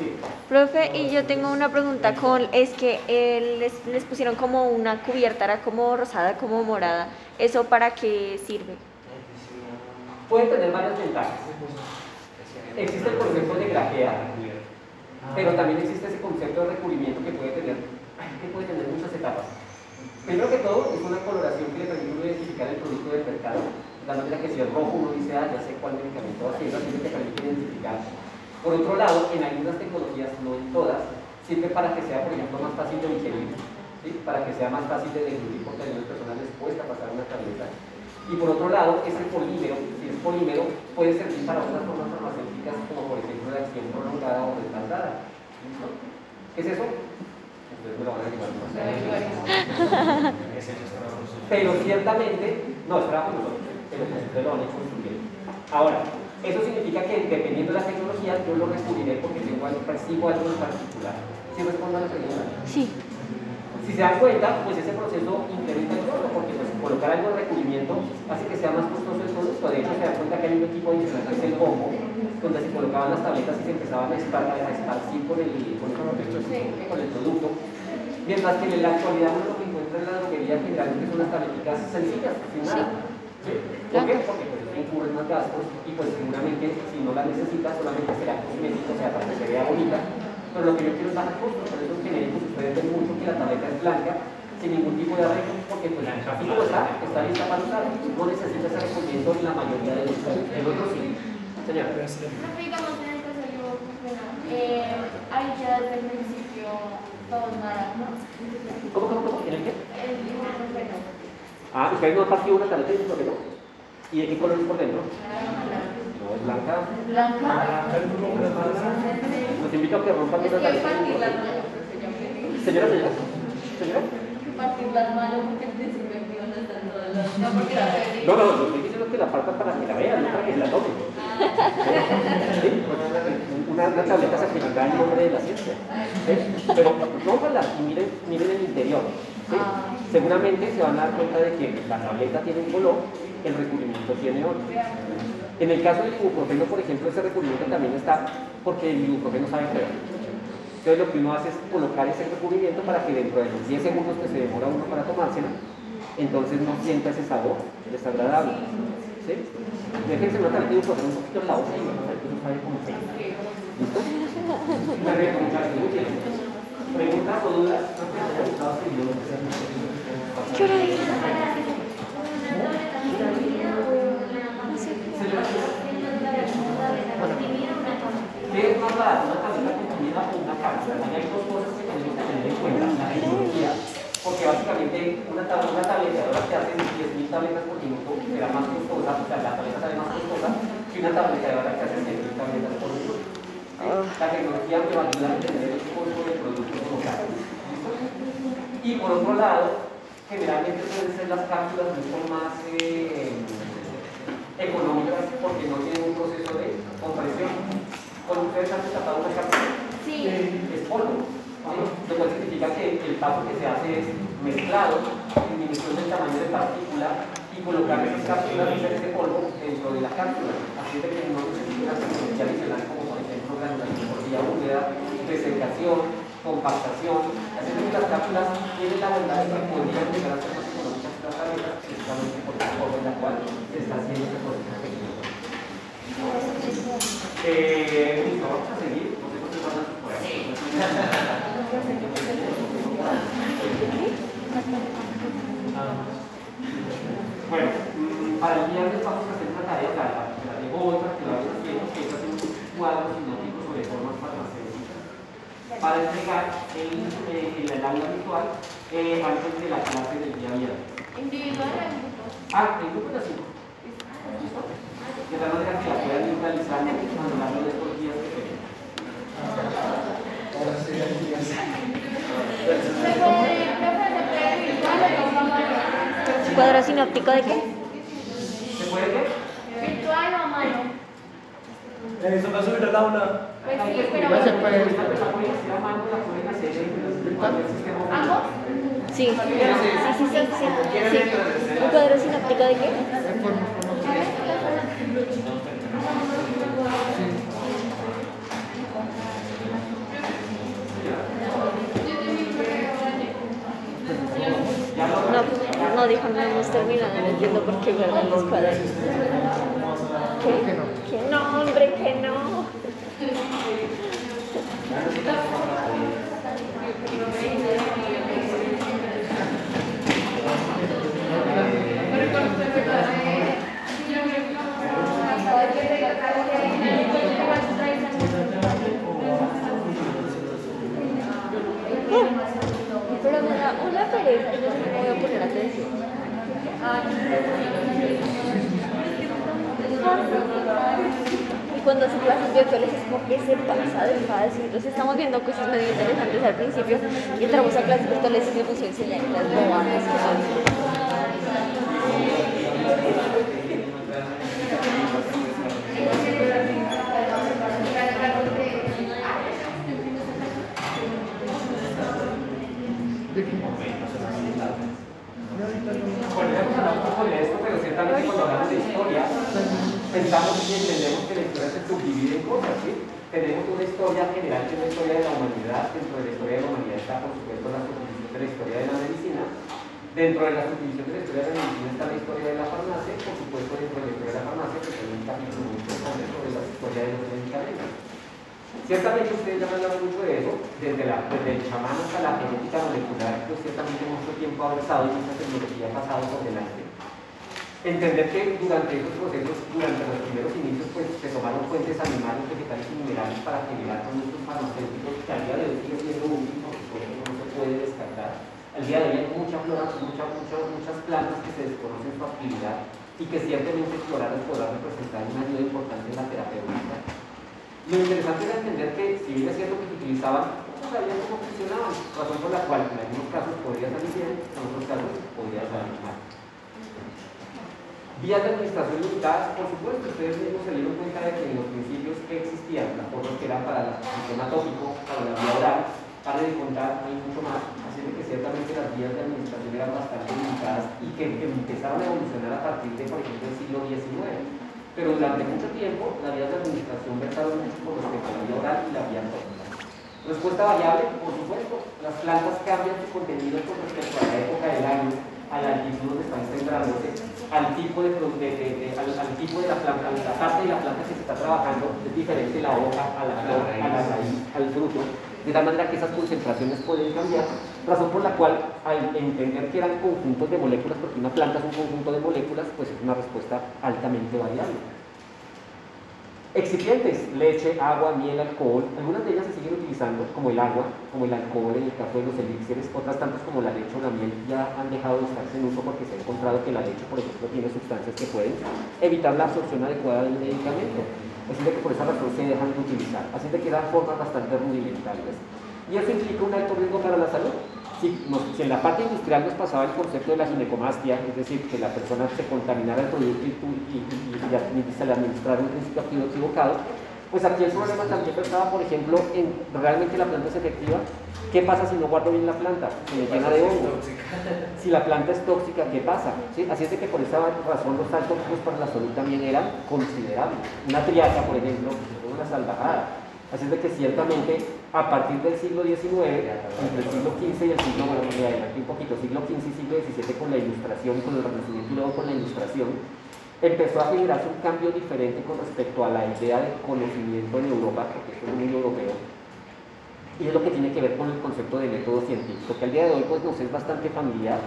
S1: Sí.
S4: profe, y yo tengo una pregunta con, es que eh, les, les pusieron como una cubierta, era como rosada, como morada. ¿Eso para qué sirve?
S1: Puede tener varias ventajas. Existe el concepto de grafea, pero también existe ese concepto de recubrimiento que puede tener, que puede tener muchas etapas. Primero que todo, es una coloración que le permite identificar el producto del mercado, la manera que si es rojo uno dice, ah, ya sé cuál medicamento va a ser, que te permite identificar. Por otro lado, en algunas tecnologías, no en todas, sirve para que sea, por ejemplo, más fácil de digerir, ¿sí? para que sea más fácil de deglutir, porque a algunas personas les cuesta pasar una tableta. Y por otro lado, ese polímero, si es polímero, puede servir para otras formas farmacéuticas, como por ejemplo la acción prolongada o respaldada. ¿Listo? ¿Qué es eso? Ustedes me lo van a llevar más. *laughs* Pero ciertamente, no, es trabajo nosotros, pero pues ustedes lo van a. Ahora, eso significa que dependiendo de la tecnología, yo lo recubriré porque tengo algo, percibo algo en particular. ¿Sí respondo a la pregunta?
S4: Sí.
S1: Si se dan cuenta, pues ese proceso incrementa el costo, porque pues colocar algo de recubrimiento hace que sea más costoso el producto. De hecho, se dan cuenta que hay un equipo adicional que es el bombo, donde se colocaban las tabletas y se empezaban a espar- a esparcir por el, por el, por el producto. Mientras que en la actualidad uno lo que encuentra en la droguería generalmente son las tabletitas sencillas, sin nada. ¿Sí? ¿Por qué? Porque no más gastos y pues seguramente si no la necesitas solamente será cosmético, o sea, para que se vea bonita. Pero lo que yo quiero es bajar costos, por eso en genéricos ustedes ven mucho que la tableta es blanca, sin ningún tipo de arreglo, porque pues así como está, está lista para usar, no necesita ese recubrimiento en la mayoría de los casos. El otro sí.
S6: Profe, digamos en el caso de ibuprofeno, eh, ahí ya desde el principio todo es naranja.
S1: ¿Cómo, cómo, cómo? ¿En el qué?
S6: El ibuprofeno.
S1: Ah, ustedes no han partido una tableta de ibuprofeno. ¿Y de qué color es por dentro? No, es blanca.
S6: Blanca.
S1: Los invito a que rompan
S6: Es que me
S1: Señora, señora. Señora.
S6: Partir las manos porque al principio no están todas las. No, porque la
S1: No, no, no, estoy diciendo que la partan para que la vean, no para que la tomen. Sí, una, una tableta sacrificada en nombre de la ciencia. Pero rómpanla y miren, miren el interior. ¿sí? Seguramente se van a dar cuenta de que la tableta tiene un color, el recubrimiento tiene otro. En el caso del ibuprofeno, por ejemplo, ese recubrimiento también está porque el ibuprofeno sabe feo. Entonces lo que uno hace es colocar ese recubrimiento para que dentro de los 10 segundos que se demora uno para tomárselo, entonces no sienta ese sabor desagradable. ¿Sí? Déjense una tableta de ibuprofeno un poquito en la boca y vamos a ver que eso sabe como feo. ¿Listo? ¿Preguntas o dudas? ¿Qué es más barato, una tableta comprimida o una hay dos cosas que tenemos que tener en cuenta. La tecnología, porque básicamente una, tab- una tableta ahora que hace 10.000 tabletas por minuto será más costosa, o sea, la tableta sale más costosa que una tableta ahora que hace 100.000 tabletas por minuto. La tecnología me va a ayudar a entender el costo del producto. ¿Listo? Y por otro lado, generalmente pueden ser las cápsulas mucho más eh, económicas porque no tienen un proceso de compresión. Cuando ustedes han destapado una cápsula,
S6: Sí.
S1: Significa que se hace es mezclado, disminución tamaño de partícula y colocar esas cápsulas de ese polvo dentro de la cápsula. Así de que no una tecnología adicional como por ejemplo granulación por vía húmeda, desecación, compactación. Así de que las cápsulas tienen la bondad de que podrían llegar a ser más económicas que las abejas, precisamente por la forma en la cual se está haciendo este proceso técnico. Eh, vamos a seguir. No sé por qué van a por ahí. Bueno, mm, para el viernes vamos a hacer una tarea larga. La dejo hoy para que la vayan haciendo, que es hacer un cuadro sinóptico sobre formas farmacéuticas. Para entregar en, eh, en el aula virtual eh, antes de la clase del día viernes.
S6: Individual o en grupo.
S1: Ah, el grupo de las cinco. ¿Listo? De tal manera que la puedan ir realizando a lo largo de estos días que tenemos.
S2: Ahora el.
S4: ¿Cuadro sinóptico de qué?
S1: ¿Se puede ver?
S6: ¿Virtual o a mano?
S2: Eso va a subir al aula.
S6: Pues sí, pero...
S1: puede la en.
S6: ¿Ambos?
S4: Sí, sí, sí, sí, sí. ¿Un cuadro sinóptico de qué? No, no dijo, no hemos terminado, no entiendo por qué guardan los cuadros. ¿Qué? ¿Qué? No, hombre, que no. Pero me da una pereza, yo no me voy a poner atención. Y cuando hace clases virtuales es como que se pasa de fácil. Entonces estamos viendo cosas medio interesantes al principio y entramos a clases virtuales y a enseñar las bobadas que.
S1: Volvemos a hablar un poco de esto, pero ciertamente cuando hablamos de historia, pensamos y entendemos que la historia se subdivide en cosas, ¿sí? Tenemos una historia general que es la historia de la humanidad, dentro de la historia de la humanidad está, por supuesto, la subdivisión de la historia de la medicina, dentro de la subdivisión de la historia de la medicina está la historia de la farmacia, por supuesto, dentro de la historia de la farmacia, que tiene un capítulo muy importante sobre la historia de los medicamentos. Ciertamente ustedes ya hablan mucho de eso, desde el chamán hasta la genética molecular, pues ciertamente mucho tiempo ha avanzado y mucha tecnología ha pasado por delante. Entender que durante esos procesos, durante los primeros inicios, pues se tomaron fuentes animales, vegetales y minerales para generar productos farmacéuticos que al día de hoy sigue siendo útil, por supuesto, no se puede descartar. Al día de hoy hay mucha flora, mucha, mucha, muchas plantas que se desconocen su actividad y que ciertamente explorar podrá representar una ayuda importante en la terapéutica. Lo interesante era entender que, si bien es cierto que se utilizaban, no sabían cómo funcionaban, razón por la cual en algunos casos podría salir bien, en otros casos podría salir mal. Vías de administración limitadas, por supuesto, ustedes mismos se dieron cuenta de que en los principios que existían, las formas que eran para el sistema tópico, para la vía oral, para de contar, hay mucho más. De que ciertamente las vías de administración eran bastante limitadas y que, empezaron a evolucionar a partir de, por ejemplo, el siglo XIX. Pero durante mucho tiempo, las vías de administración versaron mucho por respecto a la vía oral y la vía tópica. Respuesta variable, por supuesto, las plantas cambian su contenido con respecto a la época del año, al altitud donde están sembrándose, al tipo de- de- de- al, al tipo de la planta, a la parte de la planta que se está trabajando, es diferente la hoja a la flor, a la raíz, al fruto, de tal manera que esas concentraciones pueden cambiar, razón por la cual al entender que eran conjuntos de moléculas, porque una planta es un conjunto de moléculas, pues es una respuesta altamente variable. Excipientes, leche, agua, miel, alcohol, algunas de ellas se siguen utilizando como el agua, como el alcohol en el caso de los elixires, otras tantas como la leche o la miel ya han dejado de estarse en uso porque se ha encontrado que la leche, por ejemplo, tiene sustancias que pueden evitar la absorción adecuada del medicamento. Así de que por esa razón se dejan de utilizar. Así de que eran formas bastante rudimentarias. Y eso implica un alto riesgo para la salud. Si, nos- si en la parte industrial nos pasaba el concepto de la ginecomastia, es decir, que la persona se contaminara el producto y, y- y- y- y se le administrara un principio activo equivocado, Pues aquí el problema también estaba, por ejemplo, en realmente la planta es efectiva. ¿Qué pasa si no guardo bien la planta? Se me llena de hongos. Si la planta es tóxica, ¿qué pasa? ¿Sí? Así es de que por esa razón los altos para la salud también eran considerables. Una triaca, por ejemplo, una salvajada. Así es de que ciertamente a partir del siglo XIX, entre el siglo XV y el siglo, bueno, un poquito, siglo XV y siglo XVII con la ilustración, con el renacimiento y luego con la ilustración, empezó a generarse un cambio diferente con respecto a la idea de conocimiento en Europa, porque es un mundo europeo, y es lo que tiene que ver con el concepto de método científico, que al día de hoy pues nos es bastante familiar,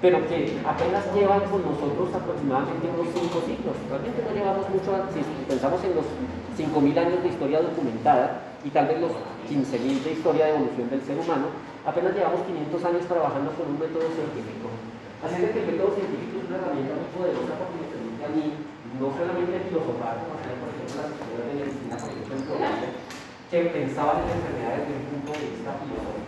S1: pero que apenas llevan con nosotros aproximadamente unos 5 siglos. Realmente no llevamos mucho, si pensamos en los 5.000 años de historia documentada y tal vez los 15.000 de historia de evolución del ser humano, apenas llevamos 500 años trabajando con un método científico. Así es que el método científico es una herramienta muy poderosa porque me permite a mí no solamente filosofar, como hacía por ejemplo las escuelas de medicina, por ejemplo que pensaban en enfermedades desde un punto de vista filosófico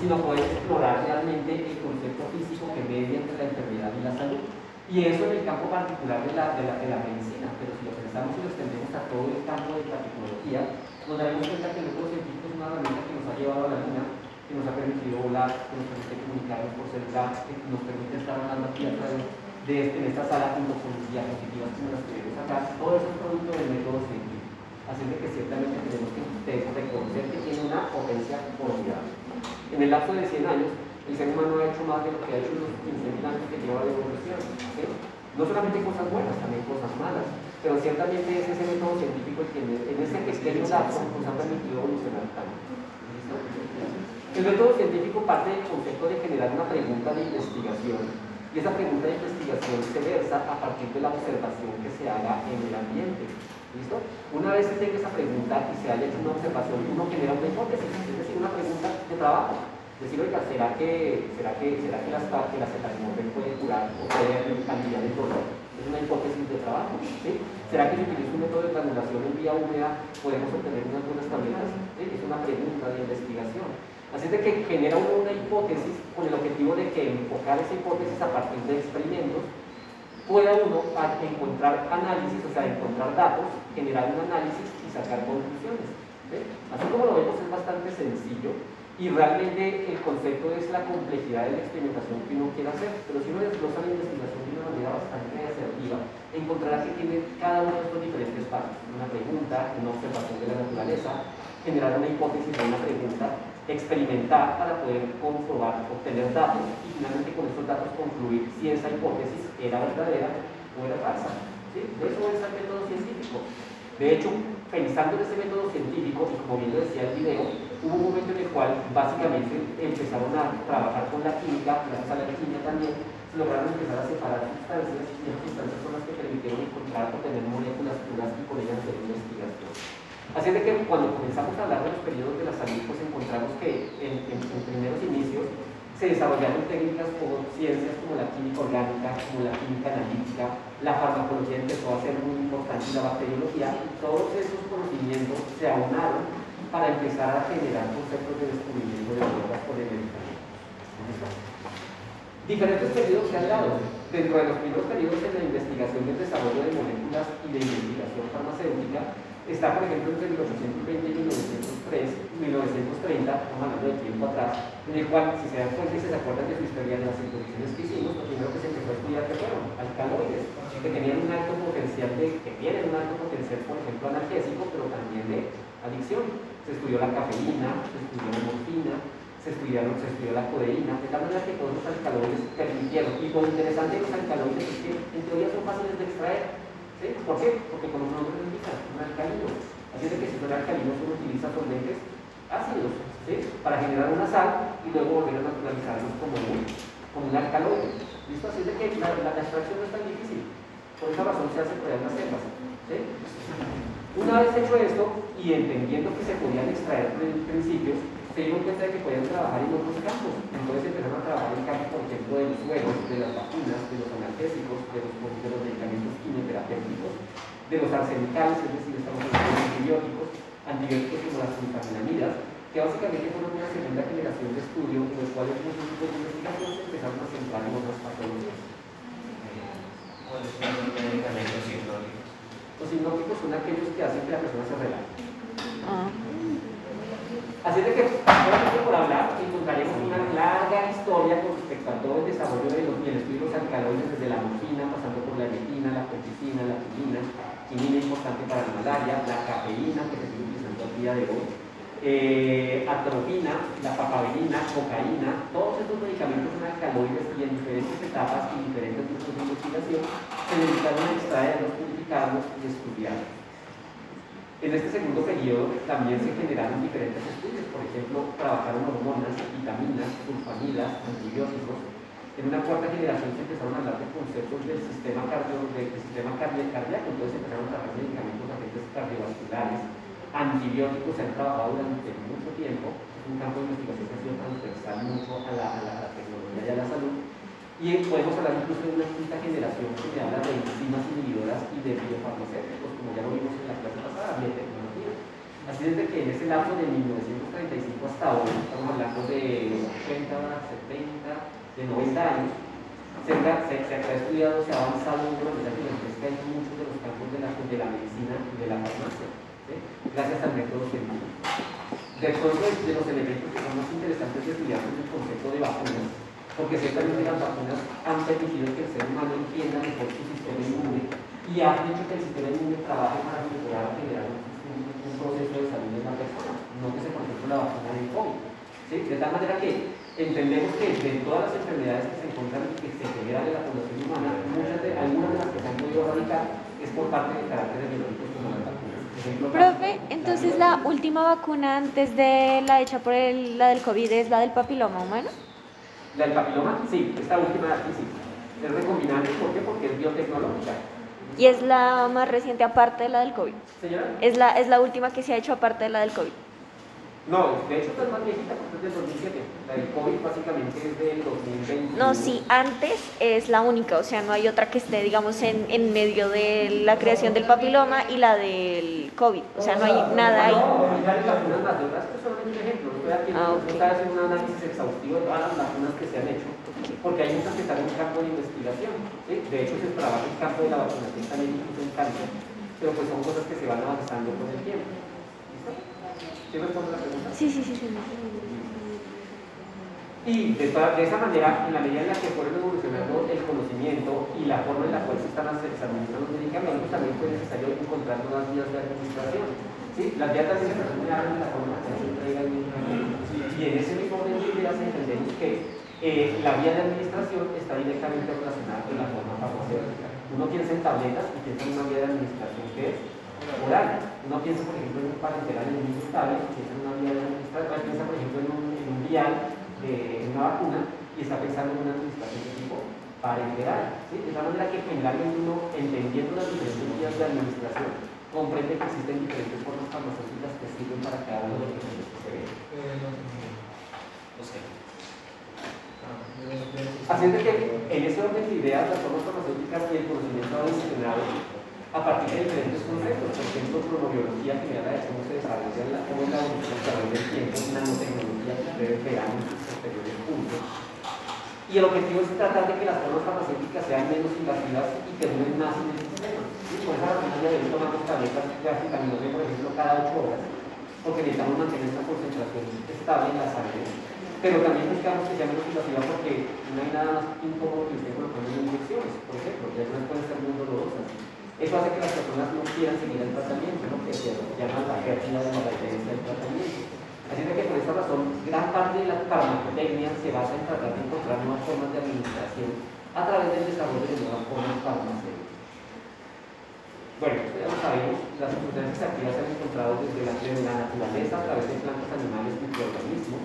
S1: sino poder explorar realmente el concepto físico que media entre la enfermedad y la salud. Y eso en el campo particular de la, de la, medicina, pero si lo pensamos y lo extendemos a todo el campo de la tecnología, nos daremos cuenta que el método científico es una herramienta que nos ha llevado a la luna, que nos ha permitido volar, que nos permite comunicarnos por celular, que nos permite estar hablando aquí a través de este, en esta sala junto con diapositivas como las que vemos acá. Todo eso es producto del método científico. Así que ciertamente tenemos que reconocer que tiene una potencia formidable. En el lapso de 100 años, el ser humano ha hecho más de lo que ha hecho en los 15.000 años que lleva de evolución. No solamente cosas buenas, también cosas malas, pero ciertamente es ese método científico el que en ese pequeño lapso nos ha permitido evolucionar tanto. El método científico parte del concepto de generar una pregunta de investigación y esa pregunta de investigación se versa a partir de la observación que se haga en el ambiente. ¿Listo? Una vez se tenga esa pregunta y se haya hecho una observación, uno genera una hipótesis, es decir, una pregunta de trabajo. Decir, oiga, ¿será que, será que, será que, las, que la puede curar o puede cambiar el dolor? Es una hipótesis de trabajo. ¿sí? ¿Será que si utilizo un método de granulación en vía húmeda podemos obtener unas buenas tabletas? Es una pregunta de investigación. Así es de que genera uno una hipótesis con el objetivo de que enfocar esa hipótesis a partir de experimentos pueda uno encontrar análisis, o sea, encontrar datos, generar un análisis y sacar conclusiones. Así como lo vemos es bastante sencillo y realmente el concepto es la complejidad de la experimentación que uno quiere hacer, pero si uno desglosa la investigación de una manera bastante asertiva, encontrará que tiene cada uno de estos diferentes pasos, una pregunta, una observación de la naturaleza, generar una hipótesis de una pregunta, experimentar para poder comprobar, obtener datos y finalmente con esos datos concluir si esa hipótesis era verdadera o era falsa. ¿Sí? Eso es el método científico. De hecho, pensando en ese método científico, y como bien lo decía el video, hubo un momento en el cual básicamente empezaron a trabajar con la química, gracias a la química también, se lograron empezar a separar sustancias y esas sustancias son las que permitieron encontrar o tener moléculas puras y con ellas hacer investigación. Así es de que cuando comenzamos a hablar de los periodos de la salud, pues encontramos que en, primeros inicios se desarrollaron técnicas como ciencias como la química orgánica, como la química analítica, la farmacología empezó a ser muy importante la bacteriología, y todos esos conocimientos se aunaron para empezar a generar conceptos de descubrimiento de drogas por el medicamento. Diferentes periodos se han dado. Dentro de los primeros periodos en la investigación y el desarrollo de moléculas y de investigación farmacéutica, está por ejemplo entre 1820 y 1903, 1930, estamos hablando de tiempo atrás, en el cual, si se dan cuenta y se acuerdan de su historia de las introducciones que hicimos, lo primero que se empezó a estudiar que fueron alcaloides, que tenían un alto potencial de, que tienen un alto potencial, por ejemplo, analgésico, pero también de adicción. Se estudió la cafeína, se estudió la morfina, se, estudiaron, se estudió la codeína, de tal manera que todos los alcaloides permitieron. Y lo interesante de los alcaloides es que en teoría son fáciles de extraer, ¿Por qué? Porque como nombre lo indica, un alcalino. Así es de que si son alcalinos uno utiliza solventes ácidos para generar una sal y luego volver a naturalizarlos como un, como un alcaloide. ¿Listo? Así es de que la, extracción no es tan difícil. Por esa razón se hace por las selvas. Una vez hecho esto y entendiendo que se podían extraer principios, se dieron cuenta de que podían trabajar en otros campos. Entonces empezaron a trabajar en campos, por ejemplo, de los suelos, de las vacunas, de los analgésicos, de los, de los medicamentos quimioterapéuticos, de los arsenicales, es decir, estamos hablando de antibióticos, antibióticos como las glutaminamidas, que básicamente fueron una segunda generación de estudio en los cuales muchos tipos de investigación se empezaron a centrar en otras patologías.
S3: ¿Cuáles son los medicamentos
S1: Los hipnóticos son aquellos que hacen que la persona se relaje.
S4: Ah.
S1: Así de que, solamente por hablar, encontraremos una larga historia con todo el desarrollo de los, y los alcaloides, desde la morfina, pasando por la emetina, la colchicina, la quinina, quinina importante para la malaria, la cafeína, que se sigue utilizando al día de hoy, eh, atropina, la papaverina, cocaína, todos estos medicamentos son alcaloides y en diferentes etapas y diferentes grupos de investigación se dedicaron extraerlos, purificarlos y estudiarlos. En este segundo periodo también se generaron diferentes estudios, por ejemplo, trabajaron hormonas, vitaminas, sulfamidas, antibióticos. En una cuarta generación se empezaron a hablar de conceptos del sistema, cardio, del sistema cardíaco, entonces empezaron a trabajar medicamentos agentes cardiovasculares, antibióticos se han trabajado durante mucho tiempo, es un campo de investigación que ha sido transversal mucho a la, tecnología y a la salud. Y podemos hablar incluso de una quinta generación que se habla de enzimas inhibidoras y de biofarmacéuticos, como ya lo vimos en la clase pasada, biotecnología. Así desde que en ese lapso de 1935 hasta hoy, estamos hablando de 80, 70, de 90 años, se, ha estudiado, se ha avanzado en una manera gigantesca en muchos de los campos de la, de medicina y de la farmacia, gracias al método científico. Después de los elementos que son más interesantes de estudiar es el concepto de vacunas, porque ciertamente las vacunas han permitido que el ser humano entienda mejor su sistema inmune y han hecho que el sistema inmune trabaje para mejorar, generar un, proceso de salud en la persona, no que se por ejemplo la vacuna del COVID. ¿sí? De tal manera que entendemos que de todas las enfermedades que se encuentran y que se generan en la población humana, muchas de, algunas de las que se han podido erradicar es por parte de carácter biológicos como las vacunas. Ejemplo,
S4: Profe, entonces la última vacuna antes de la hecha por el, la del COVID es la del papiloma humano.
S1: La del papiloma, sí, esta última de aquí sí. Es recombinante, ¿por qué? Porque es biotecnológica.
S4: Y es la más reciente aparte de la del COVID.
S1: Señora.
S4: Es la, es la última que se ha hecho aparte de la del COVID.
S1: No, de hecho esta es más viejita porque es del 2007. La del COVID básicamente es del 2020.
S4: No, sí, antes es la única, o sea, no hay otra que esté, digamos, en, en medio de la creación del papiloma y la del COVID. O sea, no hay nada ahí.
S1: No, ya hay vacunas más de otras, pero solamente un ejemplo. Estoy aquí,
S4: Ah,
S1: no
S4: ok.
S1: estoy haciendo un análisis exhaustivo de todas las vacunas que se han hecho, porque hay muchas que están en un campo de investigación. ¿sí? De hecho, se trabaja en el campo de la vacunación también incluso en cáncer, pero pues son cosas que se van avanzando con el tiempo. ¿Listo? ¿Sí respondo la pregunta?
S4: Sí, sí, sí, sí.
S1: Y de, toda- de esa manera, en la medida en la que fueron evolucionando el conocimiento y la forma en la cual se están administrando los medicamentos, también fue necesario encontrar nuevas vías de administración. ¿sí? Las vías de administración ya de la forma en la que se entrega el medicamento. Y en ese mismo de ideas entendemos que eh, la vía de administración está directamente relacionada con la forma farmacéutica. Uno piensa en tabletas y piensa en una vía de administración que es oral. Uno piensa, por ejemplo, en un parenteral en un estable y piensa en una vía de administración, piensa, por ejemplo, en un, en un vial de una vacuna y está pensando en una administración de tipo parenteral. ¿sí? De tal manera que generalmente uno, entendiendo las diferentes vías de administración, comprende que existen diferentes formas farmacéuticas que sirven para cada uno de los procesos que se ven. Es de que en ese orden de ideas, las formas farmacéuticas y el conocimiento ha a partir de diferentes conceptos, por ejemplo, cronobiología, que me de cómo se desarrolla la, cómo la evolución a través del tiempo, nanotecnología que ustedes verán en sus posteriores puntos. Y el objetivo es tratar de que las formas farmacéuticas sean menos invasivas y que duren más en el sistema. Por esa razón, ya ven, tomamos tabletas de por ejemplo, cada 8 horas, porque necesitamos mantener esta concentración estable en la sangre pero también buscamos que sea invasiva porque no hay nada más incómodo que estén colocando en inyecciones, por ejemplo, y algunas pueden ser muy dolorosas. Eso hace que las personas no quieran seguir el tratamiento, lo que se llama la pérdida de la referencia del tratamiento. Así que por esa razón, gran parte de la farmacotecnia se basa en tratar de encontrar nuevas formas de administración a través del desarrollo de nuevas formas farmacéuticas. Bueno, ya lo sabemos, las sustancias activas se han encontrado desde la naturaleza a través de plantas, animales y microorganismos.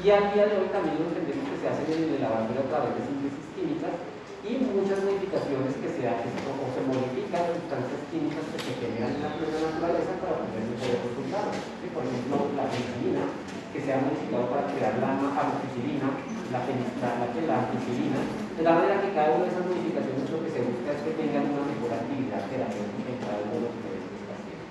S1: Y al día de hoy también lo entendemos que se hacen en el laboratorio a través de síntesis químicas y muchas modificaciones que se hacen o, se modifican sustancias químicas que se generan en la propia naturaleza para obtener mejores resultados. ¿sí? Por ejemplo, la penicilina, que se ha modificado para crear la amoxicilina, la, penic- la, ampicilina, de la manera que cada una de esas modificaciones lo que se busca es que tengan una mejor actividad terapéutica en cada uno de los diferentes pacientes.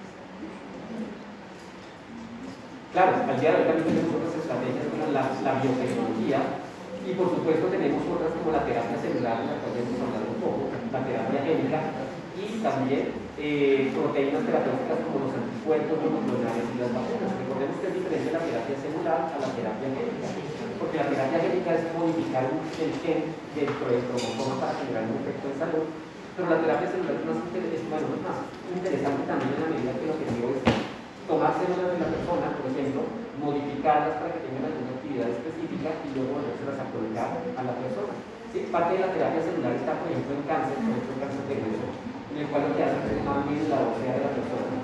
S1: Claro, al día de hoy también tenemos otras estrategias como la, la biotecnología y por supuesto tenemos otras como la terapia celular, de la cual hemos hablado un poco, la terapia génica, y también eh, proteínas terapéuticas como los anticuerpos, los monoclonales y las vacunas. Recordemos que es diferente la terapia celular a la terapia génica, porque la terapia génica es modificar el gen dentro del cromosoma para generar un efecto en salud, pero la terapia celular es más, interesante también en la medida que el objetivo es tomar células de la persona, por ejemplo, modificarlas para que tengan alguna actividad específica y luego volvérselas a colocar a la persona. Parte de la terapia celular está, por ejemplo, en cáncer, por ejemplo, en cáncer de hueso, en el cual lo que hacen es bien la ósea de la persona,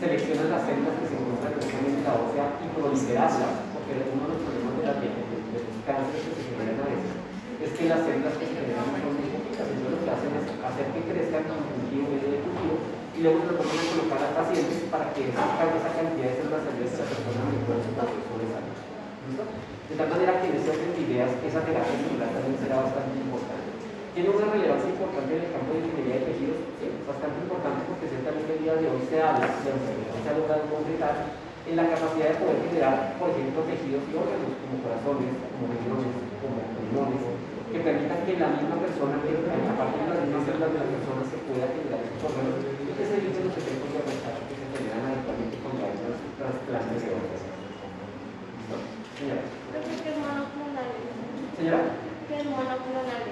S1: seleccionan las células que se encuentran en la ósea y proliferarlas, porque uno de los problemas de, la, de, de los cánceres que se generan a veces es que las células que se generan son muy poquitas, entonces lo que hacen es hacer que crezcan en cultivo, medio y luego se lo ponen a colocar a pacientes para que esa, esa cantidad de células esa persona en el cuerpo. De tal manera que en de ideas, esa terapia celular también será bastante importante. Tiene una relevancia importante en el campo de ingeniería de tejidos, sí, bastante importante porque ciertamente el día de hoy se habla, se ha logrado concretar en la capacidad de poder generar, por ejemplo, tejidos y órganos como corazones, como riñones, como pulmones, que permitan que la misma persona, que a partir de las mismas células de la persona se pueda generar estos órganos y que se eviten los efectos de rechazo que se generan habitualmente con las trasplantes de órganos. Señora.
S6: ¿Qué es monoclonal?
S1: Señora.
S6: ¿Qué es monoclonal?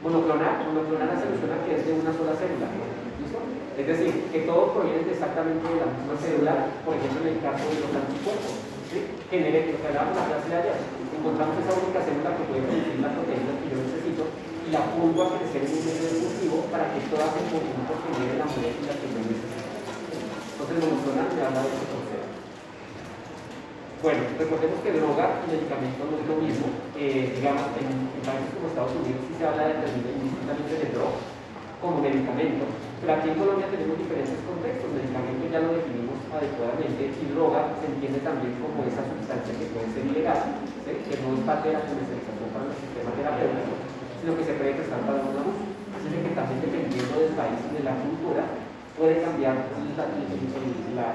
S1: Monoclonal, monoclonal se menciona que es de una sola célula. ¿Listo? Es decir, que todos provienen exactamente de la misma célula, por ejemplo en el caso de los anticuerpos. ¿sí? Genere, lo que hablábamos la clase de ayer, encontramos esa única célula que puede producir la proteína que yo necesito y la pongo a crecer en un medio cultivo para que todas en conjunto generen la molécula que yo necesito. Entonces, monoclonal me habla de proceso. Bueno, recordemos que droga y medicamento no es lo mismo. Eh, digamos, en, en, países como Estados Unidos sí se habla de indistintamente de droga como medicamento, pero aquí en Colombia tenemos diferentes contextos. Medicamento ya lo definimos adecuadamente y droga se entiende también como esa sustancia que puede ser ilegal, que no es parte de la comercialización para el sistema terapéutico, sino que se puede prestar para un abuso. Así que también dependiendo del país y de la cultura puede cambiar la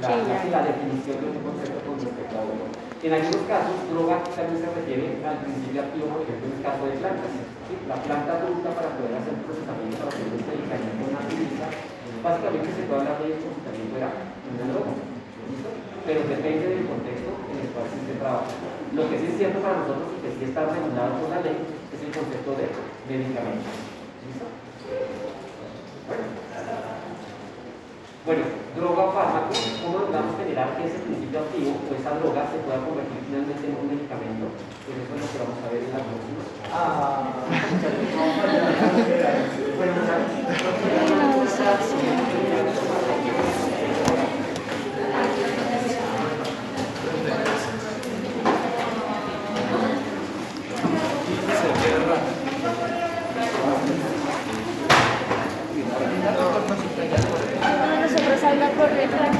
S1: la, definición de un concepto con respecto a otro. En algunos casos, droga también se refiere al principio activo, por ejemplo, en el caso de plantas. ¿sí? La planta adulta para poder hacer un procesamiento, para hacer un medicamento, una química, básicamente se puede hablar de también fuera una droga. ¿listo? Pero depende del contexto en el cual se esté trabajando. Lo que sí es cierto para nosotros y que sí está regulado por la ley es el concepto de medicamento. ¿Listo? Bueno. Bueno, droga o fármaco, ¿cómo logramos generar que ese principio activo o esa droga se pueda convertir finalmente en un medicamento? Pues eso es lo que vamos a ver en la próxima.
S2: Ah, *laughs*
S4: Cuando nosotros habla por letra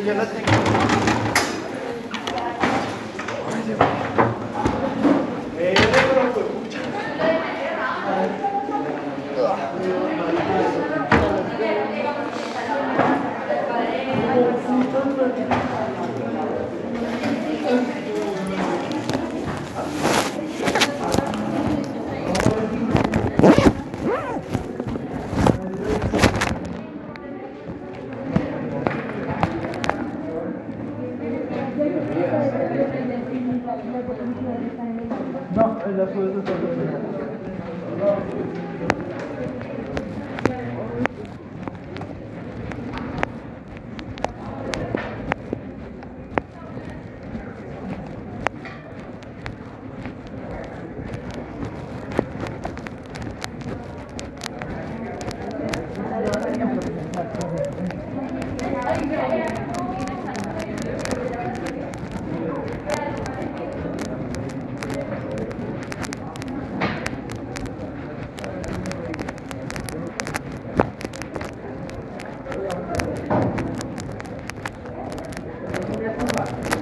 S2: yo la tengo. はい。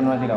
S2: No,
S3: llegado.